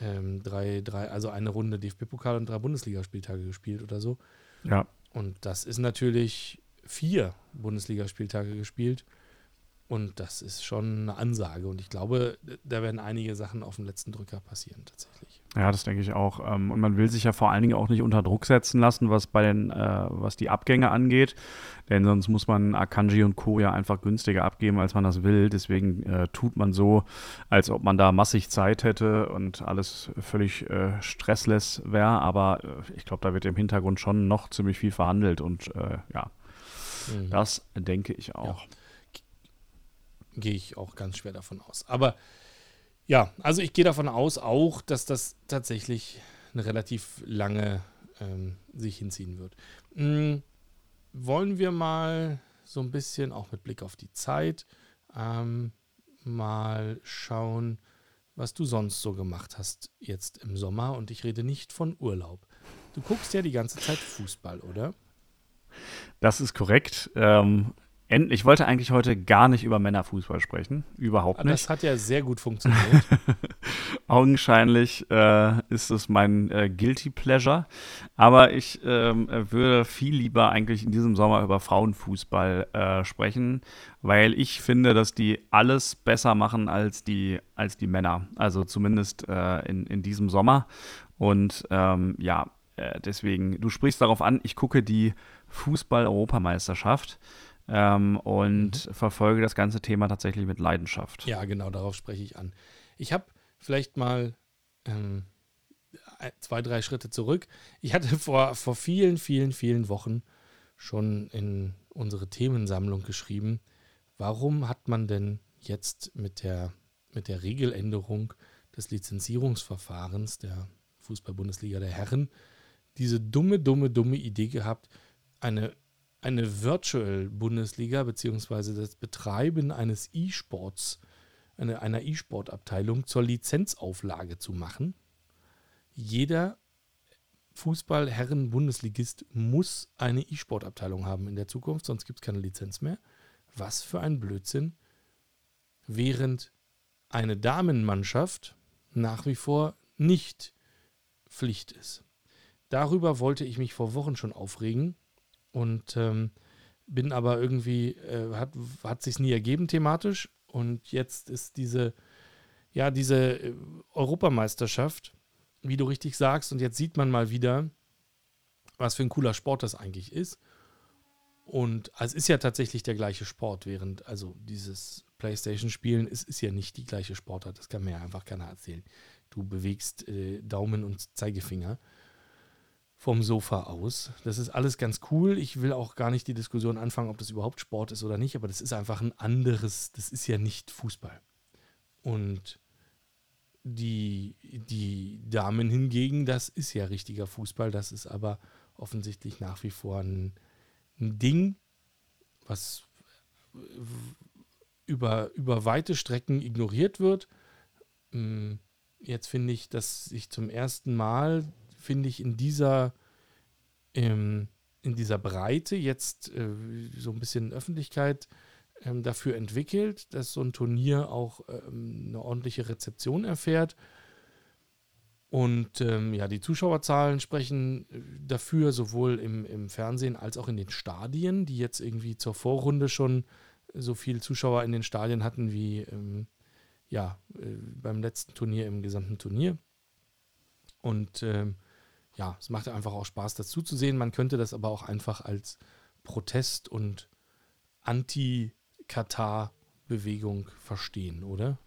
ähm, drei, drei, also eine Runde DFB-Pokal und drei Bundesligaspieltage gespielt oder so. Ja. Und das ist natürlich vier Bundesligaspieltage gespielt. Und das ist schon eine Ansage. Und ich glaube, da werden einige Sachen auf dem letzten Drücker passieren, tatsächlich. Ja, das denke ich auch. Ähm, und man will sich ja vor allen Dingen auch nicht unter Druck setzen lassen, was bei den, äh, was die Abgänge angeht. Denn sonst muss man Akanji und Co. ja einfach günstiger abgeben, als man das will. Deswegen äh, tut man so, als ob man da massig Zeit hätte und alles völlig äh, stressless wäre. Aber ich glaube, da wird im Hintergrund schon noch ziemlich viel verhandelt. Und ja, mhm. das denke ich auch. Ja gehe ich auch ganz schwer davon aus. Aber ja, also ich gehe davon aus auch, dass das tatsächlich eine relativ lange ähm, sich hinziehen wird. Hm, wollen wir mal so ein bisschen, auch mit Blick auf die Zeit, ähm, mal schauen, was du sonst so gemacht hast jetzt im Sommer. Und ich rede nicht von Urlaub. Du guckst ja die ganze Zeit Fußball, oder? Das ist korrekt. Ähm, ich wollte eigentlich heute gar nicht über Männerfußball sprechen. Überhaupt nicht. Das hat ja sehr gut funktioniert. Augenscheinlich äh, ist es mein äh, Guilty Pleasure. Aber ich äh, würde viel lieber eigentlich in diesem Sommer über Frauenfußball äh, sprechen, weil ich finde, dass die alles besser machen als die, als die Männer. Also zumindest äh, in, in diesem Sommer. Und ähm, ja, äh, deswegen, du sprichst darauf an, ich gucke die Fußball-Europameisterschaft ähm, und mhm. verfolge das ganze Thema tatsächlich mit Leidenschaft. Ja, genau, darauf spreche ich an. Ich habe vielleicht mal ähm, zwei, drei Schritte zurück. Ich hatte vor, vor vielen, vielen, vielen Wochen schon in unsere Themensammlung geschrieben, warum hat man denn jetzt mit der, mit der Regeländerung des Lizenzierungsverfahrens der Fußball-Bundesliga der Herren diese dumme, dumme, dumme Idee gehabt, eine eine Virtual Bundesliga beziehungsweise das Betreiben eines E-Sports, eine, einer E-Sport-Abteilung zur Lizenzauflage zu machen. Jeder Fußball-Herren-Bundesligist muss eine E-Sport-Abteilung haben in der Zukunft, sonst gibt es keine Lizenz mehr. Was für ein Blödsinn. Während eine Damenmannschaft nach wie vor nicht Pflicht ist. Darüber wollte ich mich vor Wochen schon aufregen und ähm, bin aber irgendwie, äh, hat, hat sich nie ergeben thematisch und jetzt ist diese, ja, diese äh, Europameisterschaft wie du richtig sagst, und jetzt sieht man mal wieder, was für ein cooler Sport das eigentlich ist. Und also es ist ja tatsächlich der gleiche Sport, während also dieses Playstation-Spielen ist, ist ja nicht die gleiche Sportart. Das kann mir ja einfach keiner erzählen. Du bewegst äh, Daumen und Zeigefinger vom Sofa aus. Das ist alles ganz cool. Ich will auch gar nicht die Diskussion anfangen, ob das überhaupt Sport ist oder nicht, aber das ist einfach ein anderes, das ist ja nicht Fußball. Und die, die Damen hingegen, das ist ja richtiger Fußball, das ist aber offensichtlich nach wie vor ein, ein Ding, was über, über weite Strecken ignoriert wird. Hm, jetzt finde ich, dass sich zum ersten Mal, finde ich, in dieser, ähm, in dieser Breite jetzt äh, so ein bisschen Öffentlichkeit ähm, dafür entwickelt, dass so ein Turnier auch ähm, eine ordentliche Rezeption erfährt. Und ähm, ja, die Zuschauerzahlen sprechen äh, dafür, sowohl im, im Fernsehen als auch in den Stadien, die jetzt irgendwie zur Vorrunde schon so viele Zuschauer in den Stadien hatten wie ähm, ja, äh, beim letzten Turnier im gesamten Turnier. Und ähm, ja, es macht einfach auch Spaß, das zuzusehen. Man könnte das aber auch einfach als Protest und Anti- Katar-Bewegung verstehen, oder?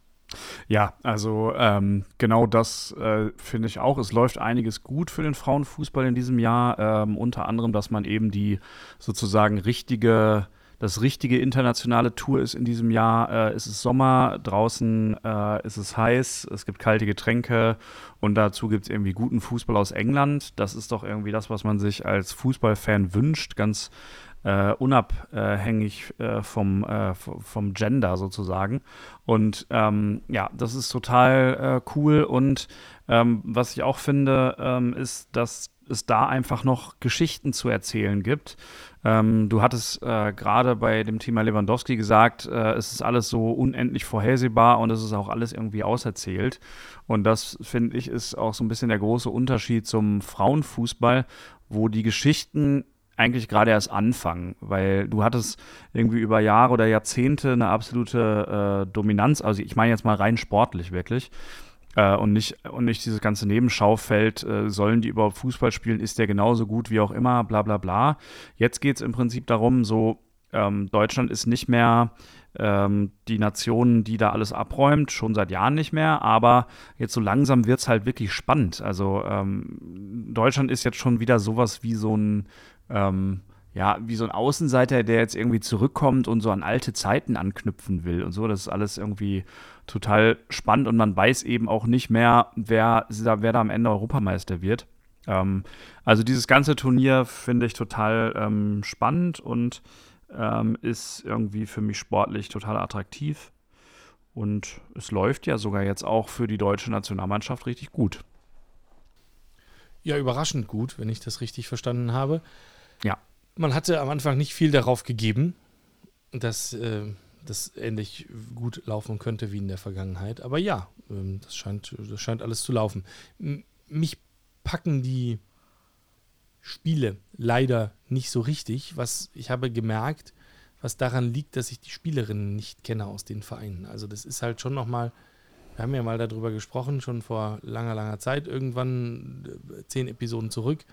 Ja, also ähm, genau das äh, finde ich auch. Es läuft einiges gut für den Frauenfußball in diesem Jahr. Ähm, unter anderem, dass man eben die sozusagen richtige, das richtige internationale Tour ist in diesem Jahr. Äh, es ist Sommer, draußen äh, ist es heiß, es gibt kalte Getränke und dazu gibt es irgendwie guten Fußball aus England. Das ist doch irgendwie das, was man sich als Fußballfan wünscht. Ganz äh, unabhängig äh, vom, äh, vom Gender sozusagen. Und ähm, ja, das ist total äh, cool. Und ähm, was ich auch finde, ähm, ist, dass es da einfach noch Geschichten zu erzählen gibt. Ähm, du hattest äh, gerade bei dem Thema Lewandowski gesagt, äh, es ist alles so unendlich vorhersehbar und es ist auch alles irgendwie auserzählt. Und das, finde ich, ist auch so ein bisschen der große Unterschied zum Frauenfußball, wo die Geschichten eigentlich gerade erst anfangen, weil du hattest irgendwie über Jahre oder Jahrzehnte eine absolute äh, Dominanz, also ich meine jetzt mal rein sportlich wirklich. Äh, und, nicht, und nicht dieses ganze Nebenschaufeld, äh, sollen die überhaupt Fußball spielen, ist der genauso gut wie auch immer, bla bla bla. Jetzt geht es im Prinzip darum, so ähm, Deutschland ist nicht mehr ähm, die Nation, die da alles abräumt, schon seit Jahren nicht mehr, aber jetzt so langsam wird es halt wirklich spannend. Also ähm, Deutschland ist jetzt schon wieder sowas wie so ein ähm, ja, wie so ein Außenseiter, der jetzt irgendwie zurückkommt und so an alte Zeiten anknüpfen will und so. Das ist alles irgendwie total spannend und man weiß eben auch nicht mehr, wer, wer da am Ende Europameister wird. Ähm, also dieses ganze Turnier finde ich total ähm, spannend und ähm, ist irgendwie für mich sportlich total attraktiv. Und es läuft ja sogar jetzt auch für die deutsche Nationalmannschaft richtig gut. Ja, überraschend gut, wenn ich das richtig verstanden habe. Ja. Man hatte am Anfang nicht viel darauf gegeben, dass äh, das ähnlich gut laufen könnte wie in der Vergangenheit. Aber ja, äh, das, scheint, das scheint alles zu laufen. Mich packen die Spiele leider nicht so richtig. Was ich habe gemerkt, was daran liegt, dass ich die Spielerinnen nicht kenne aus den Vereinen. Also das ist halt schon nochmal, wir haben ja mal darüber gesprochen, schon vor langer, langer Zeit, irgendwann äh, zehn Episoden zurück.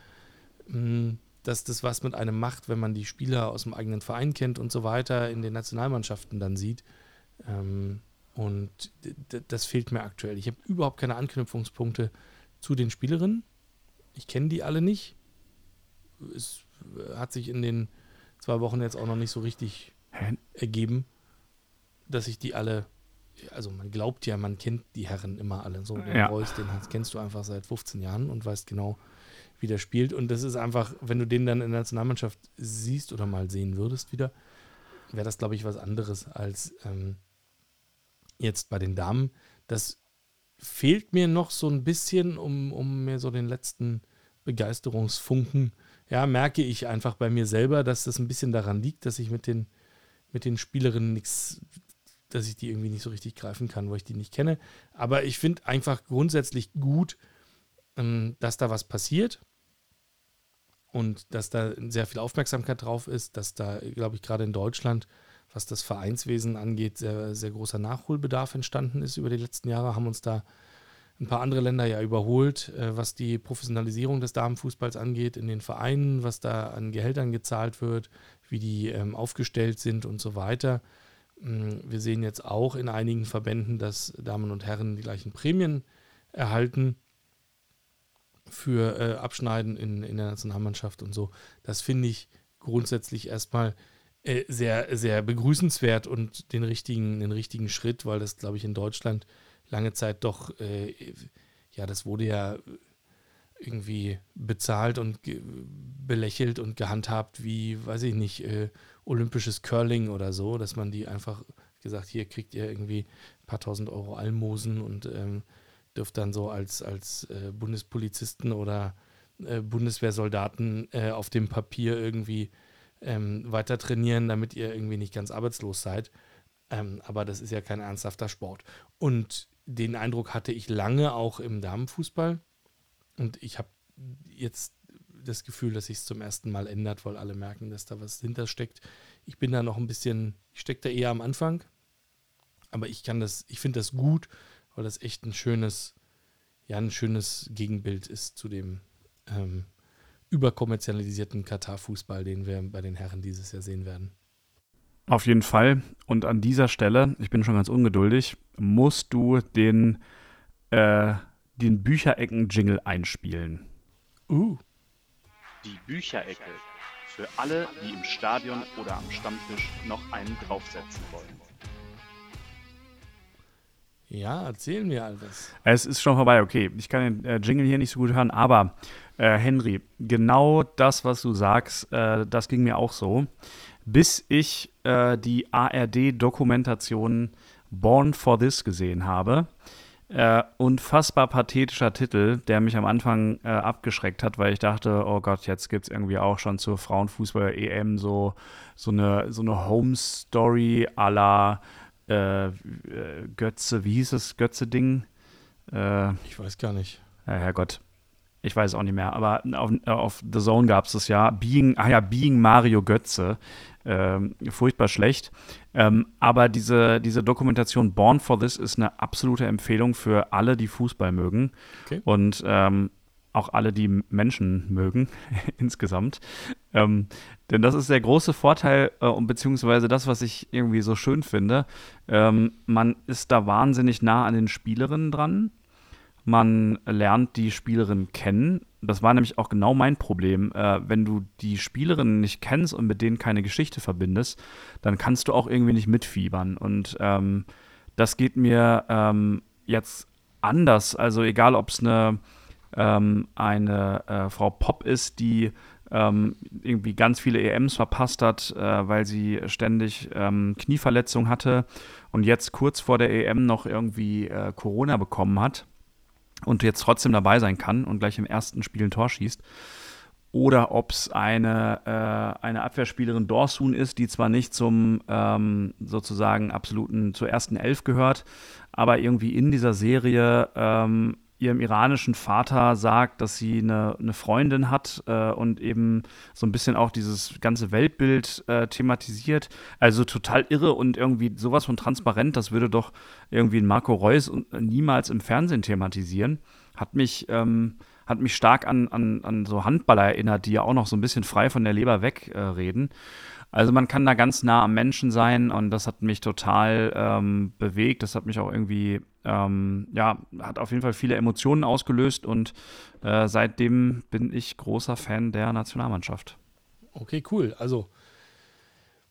Hm, dass das was mit einem macht, wenn man die Spieler aus dem eigenen Verein kennt und so weiter in den Nationalmannschaften dann sieht. Ähm, und das fehlt mir aktuell. Ich habe überhaupt keine Anknüpfungspunkte zu den Spielerinnen. Ich kenne die alle nicht. Es hat sich in den zwei Wochen jetzt auch noch nicht so richtig ergeben, dass ich die alle also man glaubt ja, man kennt die Herren immer alle. So, den ja. Reus, den kennst du einfach seit 15 Jahren und weißt genau, wie der spielt. Und das ist einfach, wenn du den dann in der Nationalmannschaft siehst oder mal sehen würdest wieder, wäre das, glaube ich, was anderes als ähm, jetzt bei den Damen. Das fehlt mir noch so ein bisschen, um, um mir so den letzten Begeisterungsfunken, ja, merke ich einfach bei mir selber, dass das ein bisschen daran liegt, dass ich mit den, mit den Spielerinnen nichts, dass ich die irgendwie nicht so richtig greifen kann, wo ich die nicht kenne. Aber ich finde einfach grundsätzlich gut, ähm, dass da was passiert und dass da sehr viel Aufmerksamkeit drauf ist, dass da, glaube ich, gerade in Deutschland, was das Vereinswesen angeht, sehr, sehr großer Nachholbedarf entstanden ist über die letzten Jahre, haben uns da ein paar andere Länder ja überholt, äh, was die Professionalisierung des Damenfußballs angeht in den Vereinen, was da an Gehältern gezahlt wird, wie die ähm, aufgestellt sind und so weiter. Mm, wir sehen jetzt auch in einigen Verbänden, dass Damen und Herren die gleichen Prämien erhalten für äh, Abschneiden in, in der Nationalmannschaft und so. Das finde ich grundsätzlich erstmal äh, sehr, sehr begrüßenswert und den richtigen, den richtigen Schritt, weil das, glaube ich, in Deutschland lange Zeit doch, äh, ja, das wurde ja irgendwie bezahlt und belächelt und gehandhabt wie, weiß ich nicht, äh, olympisches Curling oder so, dass man die einfach gesagt, hier kriegt ihr irgendwie ein paar tausend Euro Almosen und ähm, dürft dann so als, als äh, Bundespolizisten oder äh, Bundeswehrsoldaten äh, auf dem Papier irgendwie ähm, weiter trainieren, damit ihr irgendwie nicht ganz arbeitslos seid. Ähm, aber das ist ja kein ernsthafter Sport. Und den Eindruck hatte ich lange auch im Damenfußball. Und ich habe jetzt das Gefühl, dass sich es zum ersten Mal ändert, weil alle merken, dass da was hintersteckt. Ich bin da noch ein bisschen, ich stecke da eher am Anfang. Aber ich kann das, ich finde das gut, weil das echt ein schönes, ja, ein schönes Gegenbild ist zu dem ähm, überkommerzialisierten Katar-Fußball, den wir bei den Herren dieses Jahr sehen werden. Auf jeden Fall. Und an dieser Stelle, ich bin schon ganz ungeduldig, musst du den, äh, den Bücherecken-Jingle einspielen. Uh. Die Bücherecke. Für alle, die im Stadion oder am Stammtisch noch einen draufsetzen wollen. Ja, erzähl mir alles. Es ist schon vorbei, okay. Ich kann den äh, Jingle hier nicht so gut hören, aber äh, Henry, genau das, was du sagst, äh, das ging mir auch so. Bis ich äh, die ARD-Dokumentation Born for This gesehen habe. Äh, unfassbar pathetischer Titel, der mich am Anfang äh, abgeschreckt hat, weil ich dachte, oh Gott, jetzt gibt es irgendwie auch schon zur Frauenfußball-EM so, so eine, so eine Home-Story à la äh, Götze, wie hieß es, Götze-Ding? Äh, ich weiß gar nicht. Ja, Herrgott. Ich weiß auch nicht mehr, aber auf, auf The Zone gab es das ja. Being, ah ja, Being Mario Götze. Ähm, furchtbar schlecht. Ähm, aber diese, diese Dokumentation Born for This ist eine absolute Empfehlung für alle, die Fußball mögen. Okay. Und ähm, auch alle, die Menschen mögen, insgesamt. Ähm, denn das ist der große Vorteil, äh, beziehungsweise das, was ich irgendwie so schön finde. Ähm, man ist da wahnsinnig nah an den Spielerinnen dran. Man lernt die Spielerin kennen. Das war nämlich auch genau mein Problem. Äh, wenn du die Spielerinnen nicht kennst und mit denen keine Geschichte verbindest, dann kannst du auch irgendwie nicht mitfiebern. Und ähm, das geht mir ähm, jetzt anders. Also egal, ob es eine ähm, eine äh, Frau Pop ist, die ähm, irgendwie ganz viele EMs verpasst hat, äh, weil sie ständig ähm, Knieverletzung hatte und jetzt kurz vor der EM noch irgendwie äh, Corona bekommen hat und jetzt trotzdem dabei sein kann und gleich im ersten Spiel ein Tor schießt. Oder ob es eine, äh, eine Abwehrspielerin Dorsun ist, die zwar nicht zum ähm, sozusagen absoluten, zur ersten Elf gehört, aber irgendwie in dieser Serie ähm, ihrem iranischen Vater sagt, dass sie eine, eine Freundin hat äh, und eben so ein bisschen auch dieses ganze Weltbild äh, thematisiert. Also total irre und irgendwie sowas von transparent, das würde doch irgendwie Marco Reus niemals im Fernsehen thematisieren. Hat mich, ähm, hat mich stark an, an, an so Handballer erinnert, die ja auch noch so ein bisschen frei von der Leber wegreden. Äh, also man kann da ganz nah am Menschen sein und das hat mich total ähm, bewegt. Das hat mich auch irgendwie, ähm, ja, hat auf jeden Fall viele Emotionen ausgelöst und äh, seitdem bin ich großer Fan der Nationalmannschaft. Okay, cool. Also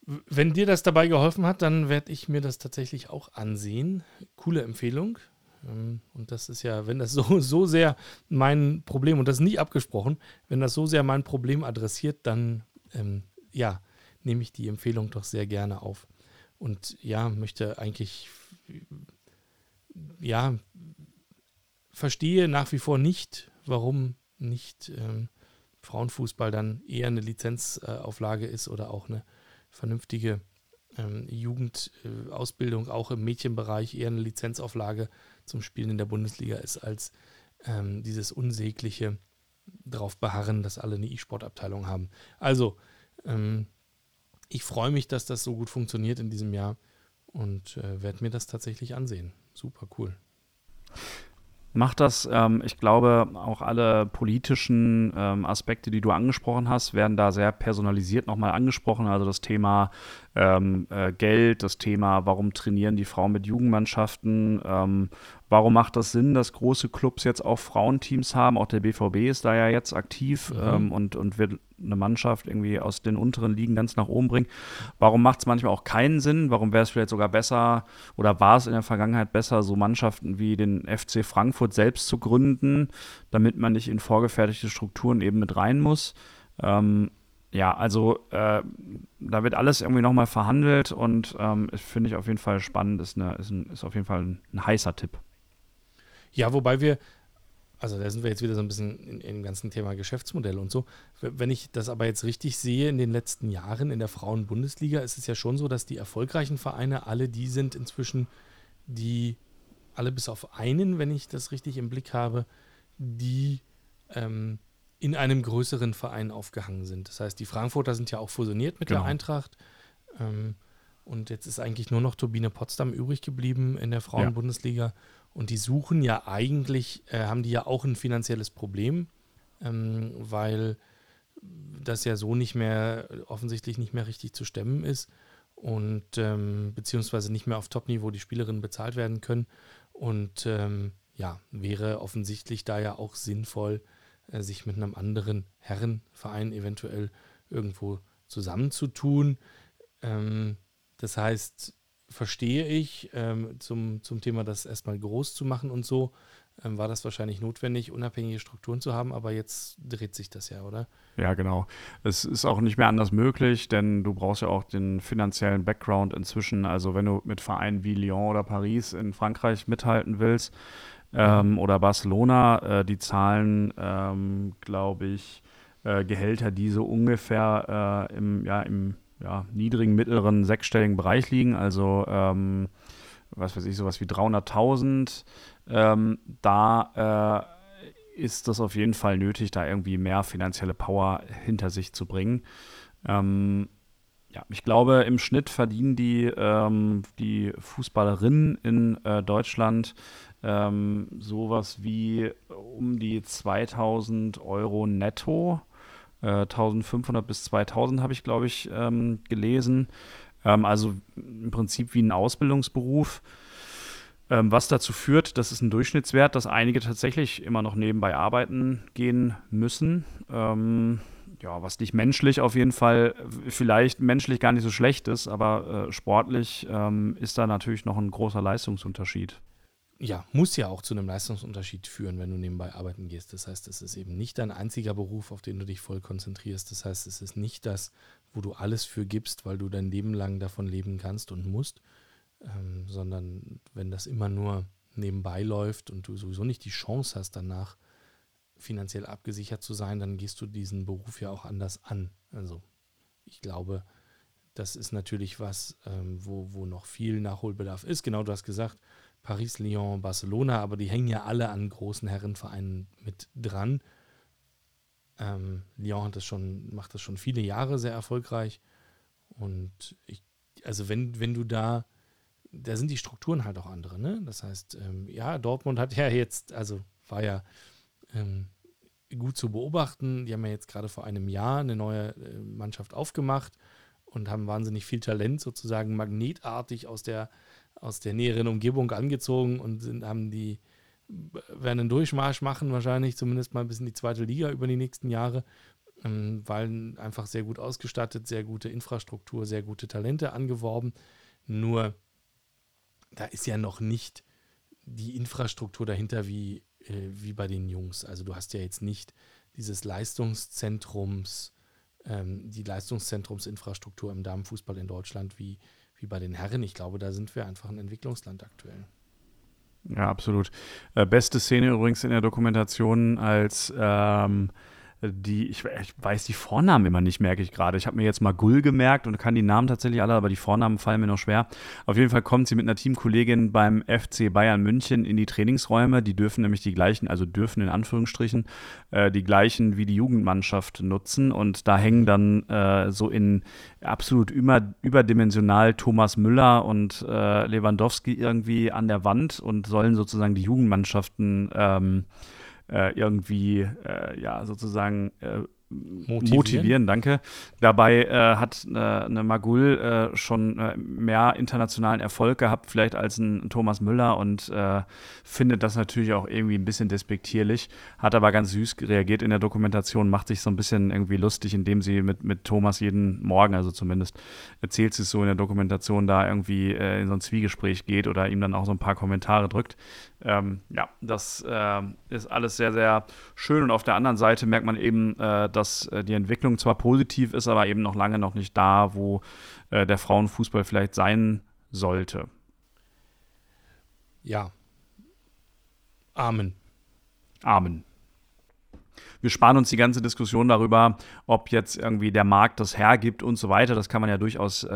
wenn dir das dabei geholfen hat, dann werde ich mir das tatsächlich auch ansehen. Coole Empfehlung. Ähm, und das ist ja, wenn das so, so sehr mein Problem, und das ist nie abgesprochen, wenn das so sehr mein Problem adressiert, dann ähm, ja, nehme ich die Empfehlung doch sehr gerne auf. Und ja, möchte eigentlich, ja, verstehe nach wie vor nicht, warum nicht ähm, Frauenfußball dann eher eine Lizenzauflage ist oder auch eine vernünftige ähm, Jugendausbildung, auch im Mädchenbereich eher eine Lizenzauflage zum Spielen in der Bundesliga ist, als ähm, dieses unsägliche darauf beharren, dass alle eine E-Sport-Abteilung haben. Also, ähm, ich freue mich, dass das so gut funktioniert in diesem Jahr und äh, werde mir das tatsächlich ansehen. Super cool macht das. Ähm, ich glaube, auch alle politischen ähm, Aspekte, die du angesprochen hast, werden da sehr personalisiert nochmal angesprochen. Also das Thema ähm, äh, Geld, das Thema, warum trainieren die Frauen mit Jugendmannschaften, ähm, warum macht das Sinn, dass große Clubs jetzt auch Frauenteams haben. Auch der BVB ist da ja jetzt aktiv mhm. ähm, und, und wird eine Mannschaft irgendwie aus den unteren Ligen ganz nach oben bringen. Warum macht es manchmal auch keinen Sinn? Warum wäre es vielleicht sogar besser oder war es in der Vergangenheit besser, so Mannschaften wie den FC Frankfurt selbst zu gründen, damit man nicht in vorgefertigte Strukturen eben mit rein muss? Ähm, ja, also äh, da wird alles irgendwie nochmal verhandelt und ähm, finde ich auf jeden Fall spannend, ist, eine, ist, ein, ist auf jeden Fall ein, ein, heißer Tipp. Ja, wobei wir, also da sind wir jetzt wieder so ein bisschen in, in dem ganzen Thema Geschäftsmodell und so. Wenn ich das aber jetzt richtig sehe, in den letzten Jahren in der Frauen-Bundesliga ist es ja schon so, dass die erfolgreichen Vereine alle die sind inzwischen, die alle bis auf einen, wenn ich das richtig im Blick habe, die ähm, in einem größeren Verein aufgehangen sind. Das heißt, die Frankfurter sind ja auch fusioniert mit genau. der Eintracht. Ähm, und jetzt ist eigentlich nur noch Turbine Potsdam übrig geblieben in der Frauenbundesliga. Ja. Und die suchen ja eigentlich, äh, haben die ja auch ein finanzielles Problem, ähm, weil das ja so nicht mehr, offensichtlich nicht mehr richtig zu stemmen ist und ähm, beziehungsweise nicht mehr auf Top-Niveau die Spielerinnen bezahlt werden können. Und ähm, ja, wäre offensichtlich da ja auch sinnvoll, äh, sich mit einem anderen Herrenverein eventuell irgendwo zusammenzutun. Ähm, das heißt, verstehe ich, ähm, zum, zum Thema das erstmal groß zu machen und so, ähm, war das wahrscheinlich notwendig, unabhängige Strukturen zu haben, aber jetzt dreht sich das ja, oder? Ja, genau. Es ist auch nicht mehr anders möglich, denn du brauchst ja auch den finanziellen Background inzwischen. Also wenn du mit Vereinen wie Lyon oder Paris in Frankreich mithalten willst, ähm, oder Barcelona, äh, die zahlen, ähm, glaube ich, äh, Gehälter, die so ungefähr äh, im, ja, im ja, niedrigen, mittleren, sechsstelligen Bereich liegen. Also, ähm, was weiß ich, sowas wie 300.000. Ähm, da äh, ist das auf jeden Fall nötig, da irgendwie mehr finanzielle Power hinter sich zu bringen. Ähm, ja, ich glaube, im Schnitt verdienen die, ähm, die Fußballerinnen in äh, Deutschland ähm, sowas wie um die 2000 Euro netto. Äh, 1500 bis 2000 habe ich, glaube ich, ähm, gelesen. Ähm, also im Prinzip wie ein Ausbildungsberuf. Ähm, was dazu führt, das ist ein Durchschnittswert, dass einige tatsächlich immer noch nebenbei arbeiten gehen müssen. Ähm, ja, was nicht menschlich auf jeden Fall, vielleicht menschlich gar nicht so schlecht ist, aber äh, sportlich ähm, ist da natürlich noch ein großer Leistungsunterschied ja, muss ja auch zu einem Leistungsunterschied führen, wenn du nebenbei arbeiten gehst. Das heißt, es ist eben nicht dein einziger Beruf, auf den du dich voll konzentrierst. Das heißt, es ist nicht das, wo du alles für gibst, weil du dein Leben lang davon leben kannst und musst, ähm, sondern wenn das immer nur nebenbei läuft und du sowieso nicht die Chance hast, danach finanziell abgesichert zu sein, dann gehst du diesen Beruf ja auch anders an. Also ich glaube, das ist natürlich was, ähm, wo, wo noch viel Nachholbedarf ist. Genau, du hast gesagt, Paris, Lyon, Barcelona, aber die hängen ja alle an großen Herrenvereinen mit dran. Ähm, Lyon hat das schon, macht das schon viele Jahre sehr erfolgreich. Und ich, also wenn, wenn du da, da sind die Strukturen halt auch andere, ne? Das heißt, ähm, ja, Dortmund hat ja jetzt, also war ja ähm, gut zu beobachten. Die haben ja jetzt gerade vor einem Jahr eine neue äh, Mannschaft aufgemacht und haben wahnsinnig viel Talent sozusagen magnetartig aus der aus der näheren Umgebung angezogen und sind, haben die, werden einen Durchmarsch machen, wahrscheinlich zumindest mal bis in die zweite Liga über die nächsten Jahre, ähm, weil einfach sehr gut ausgestattet, sehr gute Infrastruktur, sehr gute Talente angeworben. Nur da ist ja noch nicht die Infrastruktur dahinter wie, äh, wie bei den Jungs. Also du hast ja jetzt nicht dieses Leistungszentrums, ähm, die Leistungszentrumsinfrastruktur im Damenfußball in Deutschland wie, wie bei den Herren. Ich glaube, da sind wir einfach ein Entwicklungsland aktuell. Ja, absolut. Äh, beste Szene übrigens in der Dokumentation, als ähm, die, ich, ich, weiß die Vornamen immer nicht, merke ich gerade. Ich habe mir jetzt mal Gull gemerkt und kann die Namen tatsächlich alle, aber die Vornamen fallen mir noch schwer. Auf jeden Fall kommt sie mit einer Teamkollegin beim FC Bayern München in die Trainingsräume. Die dürfen nämlich die gleichen, also dürfen in Anführungsstrichen, äh, die gleichen wie die Jugendmannschaft nutzen. Und da hängen dann äh, so in absolut über, überdimensional Thomas Müller und äh, Lewandowski irgendwie an der Wand und sollen sozusagen die Jugendmannschaften ähm, äh, irgendwie, äh, ja, sozusagen äh, motivieren. motivieren. danke. Dabei äh, hat äh, eine Magul äh, schon äh, mehr internationalen Erfolg gehabt, vielleicht als ein Thomas Müller und äh, findet das natürlich auch irgendwie ein bisschen despektierlich, hat aber ganz süß reagiert in der Dokumentation, macht sich so ein bisschen irgendwie lustig, indem sie mit, mit Thomas jeden Morgen, also zumindest erzählt sie es so in der Dokumentation, da irgendwie äh, in so ein Zwiegespräch geht oder ihm dann auch so ein paar Kommentare drückt. Ähm, ja, das ist alles sehr, sehr schön und auf der anderen Seite merkt man eben, dass äh, die Entwicklung zwar positiv ist, aber eben noch lange noch nicht da, wo äh, der Frauenfußball vielleicht sein sollte. Ja. Amen. Amen wir sparen uns die ganze Diskussion darüber, ob jetzt irgendwie der Markt das hergibt und so weiter. Das kann man ja durchaus, äh,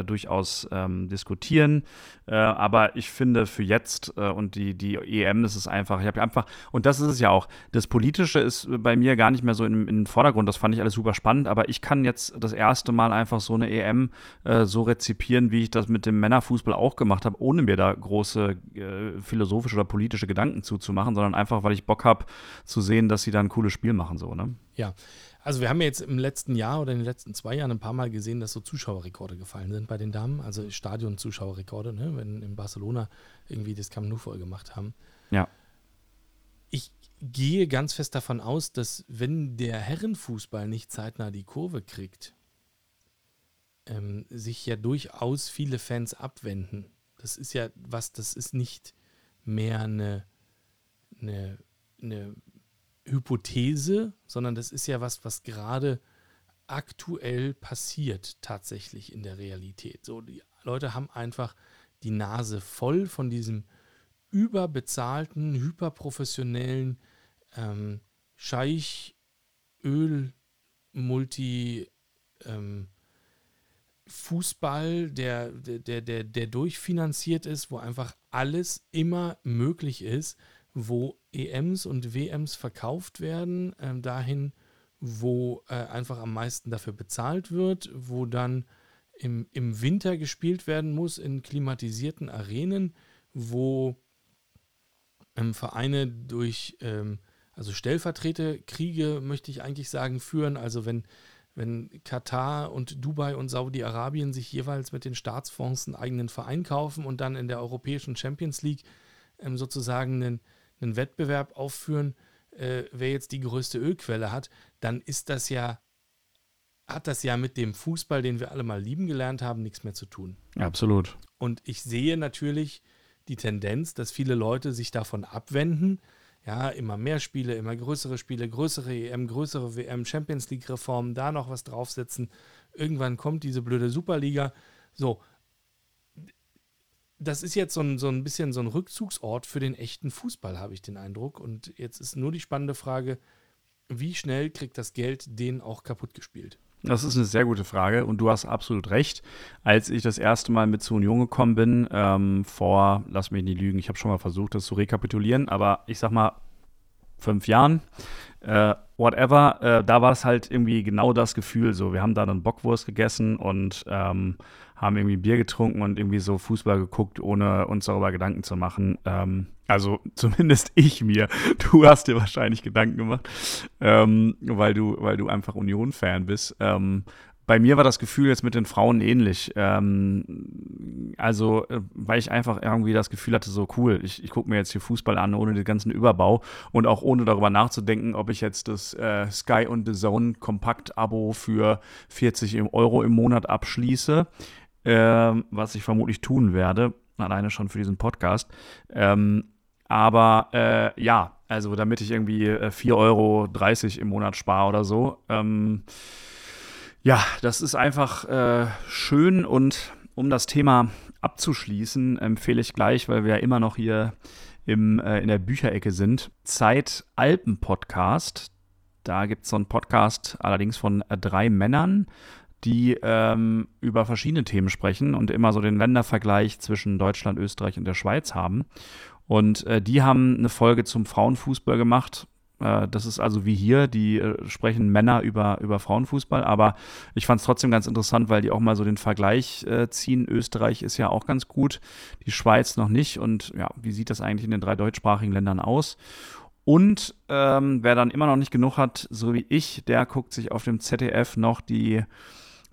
äh, durchaus ähm, diskutieren. Äh, aber ich finde für jetzt äh, und die, die EM ist es einfach, ich habe einfach, und das ist es ja auch, das Politische ist bei mir gar nicht mehr so im, Vordergrund. Das fand ich alles super spannend, aber ich kann jetzt das erste Mal einfach so eine EM äh, so rezipieren, wie ich das mit dem Männerfußball auch gemacht habe, ohne mir da große äh, philosophische oder politische Gedanken zuzumachen, sondern einfach, weil ich Bock habe zu sehen, dass sie da ein cooles Spiel machen, so, ne? Ja. Also wir haben ja jetzt im letzten Jahr oder in den letzten zwei Jahren ein paar Mal gesehen, dass so Zuschauerrekorde gefallen sind bei den Damen, also Stadion-Zuschauerrekorde, ne? wenn in Barcelona irgendwie das Camp Nou voll gemacht haben. Ja. Ich gehe ganz fest davon aus, dass wenn der Herrenfußball nicht zeitnah die Kurve kriegt, ähm, sich ja durchaus viele Fans abwenden. Das ist ja was, das ist nicht mehr eine, eine, eine Hypothese, sondern das ist ja was, was gerade aktuell passiert tatsächlich in der Realität. So, die Leute haben einfach die Nase voll von diesem überbezahlten, hyperprofessionellen ähm, Scheich, Öl, Multi, ähm, Fußball, der, der, der, der durchfinanziert ist, wo einfach alles immer möglich ist wo EMs und WMs verkauft werden, äh, dahin, wo äh, einfach am meisten dafür bezahlt wird, wo dann im, im Winter gespielt werden muss in klimatisierten Arenen, wo ähm, Vereine durch, ähm, also Stellvertreterkriege, möchte ich eigentlich sagen, führen. Also wenn, wenn Katar und Dubai und Saudi-Arabien sich jeweils mit den Staatsfonds einen eigenen Verein kaufen und dann in der Europäischen Champions League ähm, sozusagen einen einen Wettbewerb aufführen, äh, wer jetzt die größte Ölquelle hat, dann ist das ja, hat das ja mit dem Fußball, den wir alle mal lieben gelernt haben, nichts mehr zu tun. Absolut. Und ich sehe natürlich die Tendenz, dass viele Leute sich davon abwenden. Ja, immer mehr Spiele, immer größere Spiele, größere EM, größere WM, Champions League-Reformen, da noch was draufsetzen. Irgendwann kommt diese blöde Superliga. So, das ist jetzt so ein, so ein bisschen so ein Rückzugsort für den echten Fußball, habe ich den Eindruck. Und jetzt ist nur die spannende Frage, wie schnell kriegt das Geld den auch kaputt gespielt? Das ist eine sehr gute Frage und du hast absolut recht. Als ich das erste Mal mit zu Union gekommen bin, ähm, vor, lass mich nicht lügen, ich habe schon mal versucht, das zu rekapitulieren, aber ich sag mal, fünf Jahren, äh, whatever, äh, da war es halt irgendwie genau das Gefühl. So, wir haben da dann Bockwurst gegessen und ähm, haben irgendwie Bier getrunken und irgendwie so Fußball geguckt, ohne uns darüber Gedanken zu machen. Ähm, also zumindest ich mir. Du hast dir wahrscheinlich Gedanken gemacht, ähm, weil, du, weil du einfach Union-Fan bist. Ähm, bei mir war das Gefühl jetzt mit den Frauen ähnlich. Ähm, also, äh, weil ich einfach irgendwie das Gefühl hatte, so cool, ich, ich gucke mir jetzt hier Fußball an, ohne den ganzen Überbau und auch ohne darüber nachzudenken, ob ich jetzt das äh, Sky und The Zone Kompakt-Abo für 40 Euro im Monat abschließe äh, was ich vermutlich tun werde. alleine schon für diesen Podcast. Ähm, aber äh, ja, also damit ich irgendwie äh, 4,30 Euro im Monat spare oder so. Ähm, ja, das ist einfach äh, schön und um das Thema abzuschließen, empfehle ich gleich, weil wir ja immer noch hier im, äh, in der Bücherecke sind, Zeit Alpen Podcast. Da gibt es so einen Podcast allerdings von äh, drei Männern, die ähm, über verschiedene Themen sprechen und immer so den Ländervergleich zwischen Deutschland, Österreich und der Schweiz haben. Und äh, die haben eine Folge zum Frauenfußball gemacht. Äh, das ist also wie hier, die äh, sprechen Männer über, über Frauenfußball, aber ich fand es trotzdem ganz interessant, weil die auch mal so den Vergleich äh, ziehen. Österreich ist ja auch ganz gut, die Schweiz noch nicht. Und ja, wie sieht das eigentlich in den drei deutschsprachigen Ländern aus? Und ähm, wer dann immer noch nicht genug hat, so wie ich, der guckt sich auf dem ZDF noch die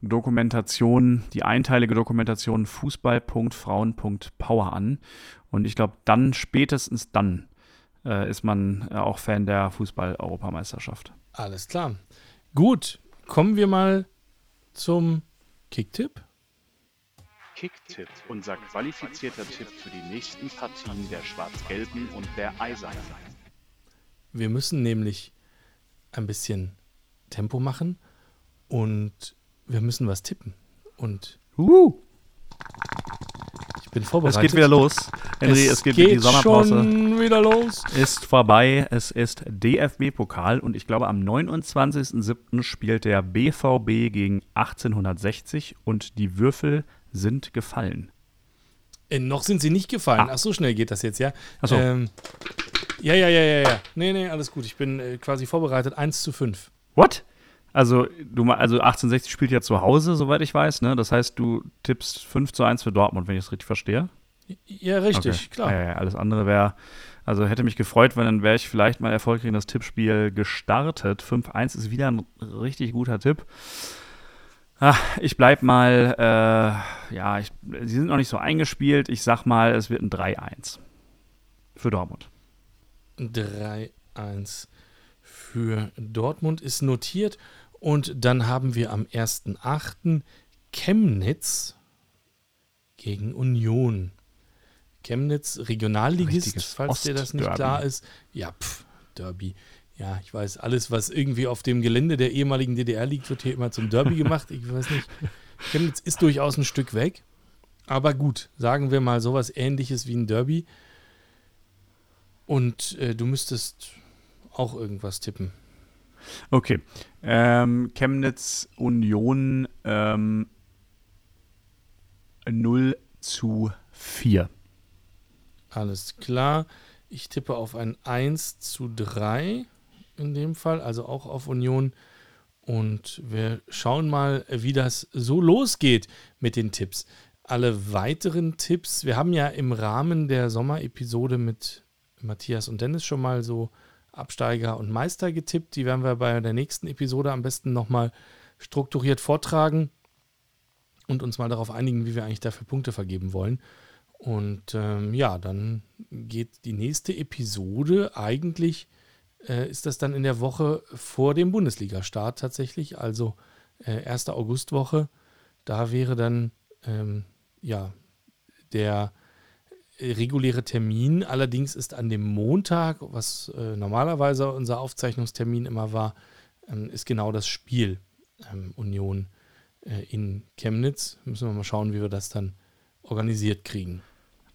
Dokumentation, die einteilige Dokumentation Fußball.frauen.power an. Und ich glaube, dann, spätestens dann, äh, ist man äh, auch Fan der Fußball-Europameisterschaft. Alles klar. Gut, kommen wir mal zum Kicktipp. Kicktipp, unser qualifizierter Tipp für die nächsten Partien der Schwarz-Gelben und der Eisernen. Wir müssen nämlich ein bisschen Tempo machen und wir müssen was tippen. Und Uh, bin vorbereitet. es geht wieder los. Henry, es, geht, die Sommerpause. schon wieder los. ist vorbei. Es ist DFB-Pokal und ich glaube, am 29.07. spielt der BVB gegen 1860 und die Würfel sind gefallen. Äh, noch sind sie nicht gefallen. Ah. Ach, so schnell geht das jetzt, ja? Ach so. Ähm, ja, ja, ja, ja, ja. Nee, nee, alles gut. Ich bin äh, quasi vorbereitet. 1 zu 5. What? Also, du, also 1860 spielt ja zu Hause, soweit ich weiß. Ne? Das heißt, du tippst 5 zu 1 für Dortmund, wenn ich es richtig verstehe. Ja, richtig, Okay. klar. Ja, ja, alles andere wäre, also hätte mich gefreut, wenn dann wäre ich vielleicht mal erfolgreich in das Tippspiel gestartet. 5-1 ist wieder ein richtig guter Tipp. Ah, ich bleib mal, äh, ja, ich, sie sind noch nicht so eingespielt. Ich sag mal, es wird ein 3-1 für Dortmund. 3-1 für Dortmund ist notiert. Und dann haben wir am 1.8. Chemnitz gegen Union. Chemnitz, Regionalligist, Richtiges falls dir das nicht Ostderby. klar ist. Ja, pff, Derby. Ja, ich weiß, alles, was irgendwie auf dem Gelände der ehemaligen DDR liegt, wird hier immer zum Derby gemacht. Ich weiß nicht. Chemnitz ist durchaus ein Stück weg. Aber gut, sagen wir mal sowas ähnliches wie ein Derby. Und äh, du müsstest auch irgendwas tippen. Okay. Ähm, Chemnitz Union ähm, 0 zu 4. Alles klar. Ich tippe auf ein 1 zu 3 in dem Fall, also auch auf Union. Und wir schauen mal, wie das so losgeht mit den Tipps. Alle weiteren Tipps, wir haben ja im Rahmen der Sommerepisode mit Matthias und Dennis schon mal so Absteiger und Meister getippt. Die werden wir bei der nächsten Episode am besten nochmal strukturiert vortragen und uns mal darauf einigen, wie wir eigentlich dafür Punkte vergeben wollen. Und ähm, ja, dann geht die nächste Episode eigentlich, äh, ist das dann in der Woche vor dem Bundesliga-Start tatsächlich, also äh, 1. Augustwoche. Da wäre dann ähm, ja der reguläre Termin. Allerdings ist an dem Montag, was äh, normalerweise unser Aufzeichnungstermin immer war, ähm, ist genau das Spiel ähm, Union äh, in Chemnitz. Müssen wir mal schauen, wie wir das dann organisiert kriegen.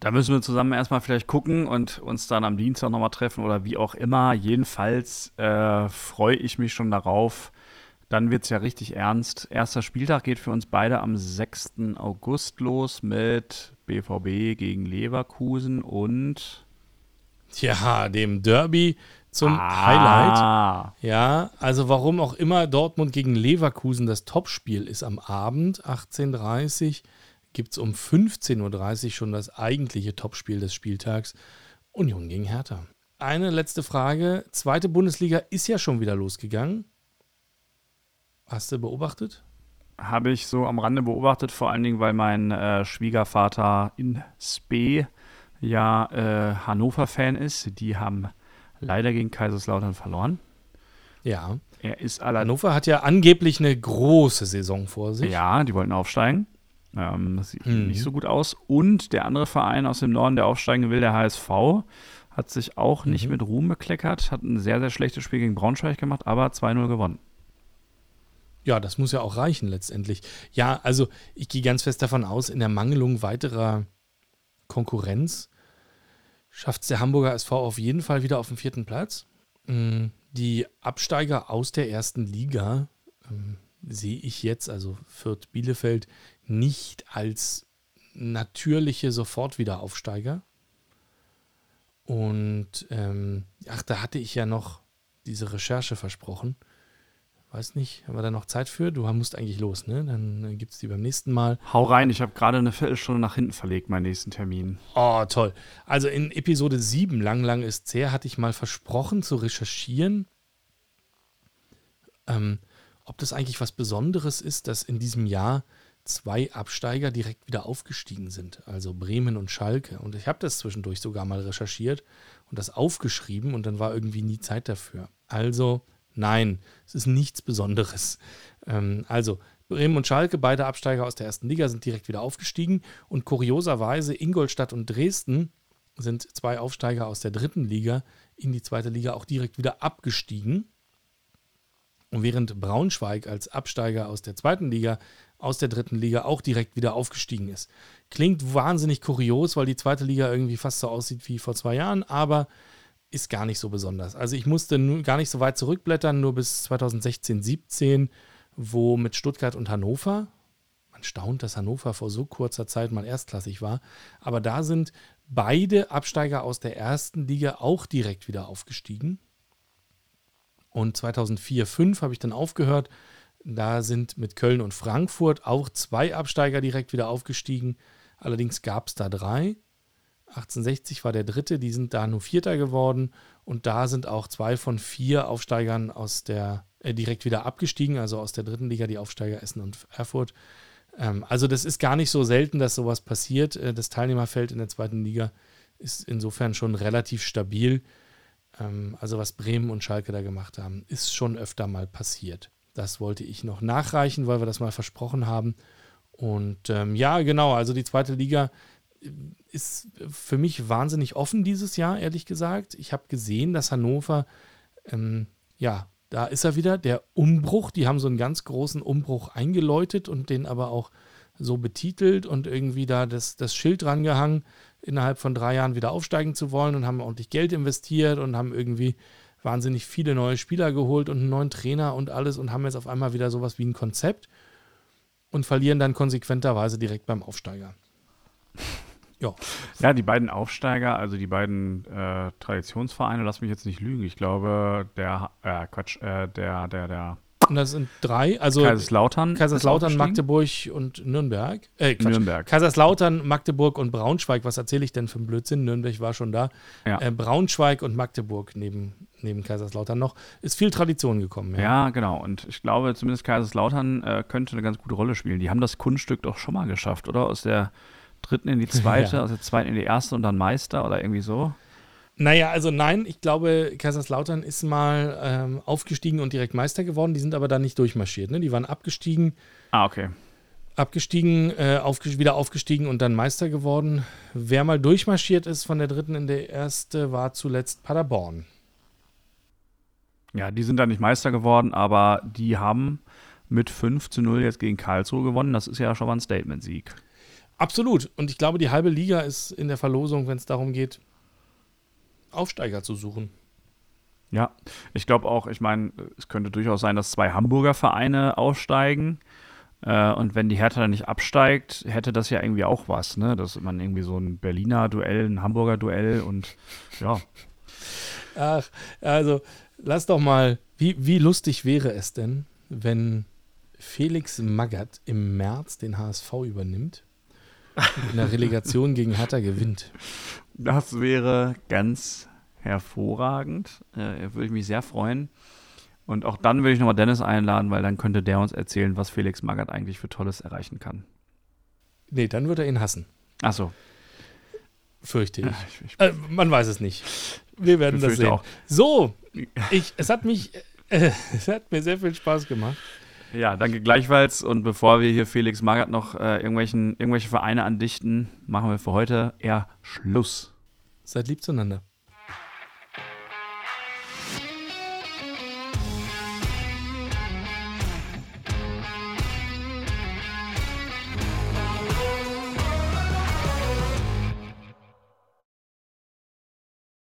Da müssen wir zusammen erstmal vielleicht gucken und uns dann am Dienstag nochmal treffen oder wie auch immer. Jedenfalls äh, freue ich mich schon darauf. Dann wird es ja richtig ernst. Erster Spieltag geht für uns beide am 6. August los mit BVB gegen Leverkusen und Ja, dem Derby zum Highlight. Ah, Ja, also warum auch immer Dortmund gegen Leverkusen das Topspiel ist am Abend, 18.30 Uhr, gibt es um 15.30 Uhr schon das eigentliche Topspiel des Spieltags, Union gegen Hertha. Eine letzte Frage. Zweite Bundesliga ist ja schon wieder losgegangen. Hast du beobachtet? Habe ich so am Rande beobachtet, vor allen Dingen, weil mein äh, Schwiegervater in Spee ja äh, Hannover-Fan ist. Die haben leider gegen Kaiserslautern verloren. Ja. Er ist allerdings Hannover hat ja angeblich eine große Saison vor sich. Ja, die wollten aufsteigen. Ähm, das sieht mhm. nicht so gut aus. Und der andere Verein aus dem Norden, der aufsteigen will, der HSV, hat sich auch mhm. nicht mit Ruhm bekleckert, hat ein sehr, sehr schlechtes Spiel gegen Braunschweig gemacht, aber 2-0 gewonnen. Ja, das muss ja auch reichen letztendlich. Ja, also ich gehe ganz fest davon aus, in der Mangelung weiterer Konkurrenz schafft es der Hamburger SV auf jeden Fall wieder auf den vierten Platz. Mm, die Absteiger aus der ersten Liga ähm, sehe ich jetzt, also Fürth Bielefeld, nicht als natürliche Sofortwiederaufsteiger. Und ähm, ach, da hatte ich ja noch diese Recherche versprochen. Weiß nicht, haben wir da noch Zeit für? Du musst eigentlich los, ne? Dann äh, gibt es die beim nächsten Mal. Hau rein, ich habe gerade eine Viertelstunde nach hinten verlegt, meinen nächsten Termin. Oh, toll. Also in Episode 7, lang, lang ist sehr, hatte ich mal versprochen zu recherchieren, ähm, ob das eigentlich was Besonderes ist, dass in diesem Jahr zwei Absteiger direkt wieder aufgestiegen sind, also Bremen und Schalke. Und ich habe das zwischendurch sogar mal recherchiert und das aufgeschrieben und dann war irgendwie nie Zeit dafür. Also nein, es ist nichts Besonderes. Ähm, also Bremen und Schalke, beide Absteiger aus der ersten Liga, sind direkt wieder aufgestiegen und kurioserweise Ingolstadt und Dresden sind zwei Aufsteiger aus der dritten Liga in die zweite Liga auch direkt wieder abgestiegen. Und während Braunschweig als Absteiger aus der zweiten Liga aus der dritten Liga auch direkt wieder aufgestiegen ist. Klingt wahnsinnig kurios, weil die zweite Liga irgendwie fast so aussieht wie vor zwei Jahren, aber ist gar nicht so besonders. Also ich musste gar nicht so weit zurückblättern, nur bis 2016, 17, wo mit Stuttgart und Hannover, man staunt, dass Hannover vor so kurzer Zeit mal erstklassig war, aber da sind beide Absteiger aus der ersten Liga auch direkt wieder aufgestiegen. Und 2004, 2005 habe ich dann aufgehört, da sind mit Köln und Frankfurt auch zwei Absteiger direkt wieder aufgestiegen. Allerdings gab es da drei. 1860 war der dritte, die sind da nur Vierter geworden. Und da sind auch zwei von vier Aufsteigern aus der, äh, direkt wieder abgestiegen, also aus der dritten Liga, die Aufsteiger Essen und Erfurt. Ähm, also das ist gar nicht so selten, dass sowas passiert. Äh, das Teilnehmerfeld in der zweiten Liga ist insofern schon relativ stabil. Ähm, also was Bremen und Schalke da gemacht haben, ist schon öfter mal passiert. Das wollte ich noch nachreichen, weil wir das mal versprochen haben. Und ähm, ja, genau, also die zweite Liga ist für mich wahnsinnig offen dieses Jahr, ehrlich gesagt. Ich habe gesehen, dass Hannover, ähm, ja, da ist er wieder, der Umbruch. Die haben so einen ganz großen Umbruch eingeläutet und den aber auch so betitelt und irgendwie da das, das Schild dran gehangen, innerhalb von drei Jahren wieder aufsteigen zu wollen und haben ordentlich Geld investiert und haben irgendwie wahnsinnig viele neue Spieler geholt und einen neuen Trainer und alles und haben jetzt auf einmal wieder sowas wie ein Konzept und verlieren dann konsequenterweise direkt beim Aufsteiger. Ja. Ja, die beiden Aufsteiger, also die beiden äh, Traditionsvereine, lass mich jetzt nicht lügen. Ich glaube, der, äh, Quatsch, äh, der, der, der und das sind drei, also Kaiserslautern, Kaiserslautern, Magdeburg und Nürnberg. Äh, Nürnberg. Kaiserslautern, Magdeburg und Braunschweig. Was erzähle ich denn für einen Blödsinn? Nürnberg war schon da. Ja. Äh, Braunschweig und Magdeburg neben, neben Kaiserslautern noch. Ist viel Tradition gekommen. Ja, ja genau. Und ich glaube, zumindest Kaiserslautern äh, könnte eine ganz gute Rolle spielen. Die haben das Kunststück doch schon mal geschafft, oder? Aus der dritten in die zweite, ja. aus der zweiten in die erste und dann Meister oder irgendwie so. Naja, also nein, ich glaube, Kaiserslautern ist mal ähm, aufgestiegen und direkt Meister geworden. Die sind aber dann nicht durchmarschiert. Ne? Die waren abgestiegen. Ah, okay. Abgestiegen, äh, aufge wieder aufgestiegen und dann Meister geworden. Wer mal durchmarschiert ist von der dritten in der erste, war zuletzt Paderborn. Ja, die sind dann nicht Meister geworden, aber die haben mit 5 zu 0 jetzt gegen Karlsruhe gewonnen. Das ist ja schon mal ein Statement-Sieg. Absolut. Und ich glaube, die halbe Liga ist in der Verlosung, wenn es darum geht, Aufsteiger zu suchen. Ja, ich glaube auch, ich meine, es könnte durchaus sein, dass zwei Hamburger Vereine aufsteigen. Äh, und wenn die Hertha dann nicht absteigt, hätte das ja irgendwie auch was, ne? Dass man irgendwie so ein Berliner Duell, ein Hamburger Duell und ja. Ach, also lass doch mal, wie, wie lustig wäre es denn, wenn Felix Magath im März den HSV übernimmt in der Relegation gegen Hertha gewinnt? Das wäre ganz hervorragend. Äh, würde ich mich sehr freuen. Und auch dann würde ich nochmal Dennis einladen, weil dann könnte der uns erzählen, was Felix Magath eigentlich für Tolles erreichen kann. Nee, dann würde er ihn hassen. Ach so. Fürchte ich. Ja, ich, ich äh, man weiß es nicht. Wir werden das sehen. Auch. So, ich, es hat mich, äh, es hat mir sehr viel Spaß gemacht. Ja, danke gleichfalls. Und bevor wir hier Felix Magath noch äh, irgendwelchen, irgendwelche Vereine andichten, machen wir für heute eher Schluss. Seid lieb zueinander.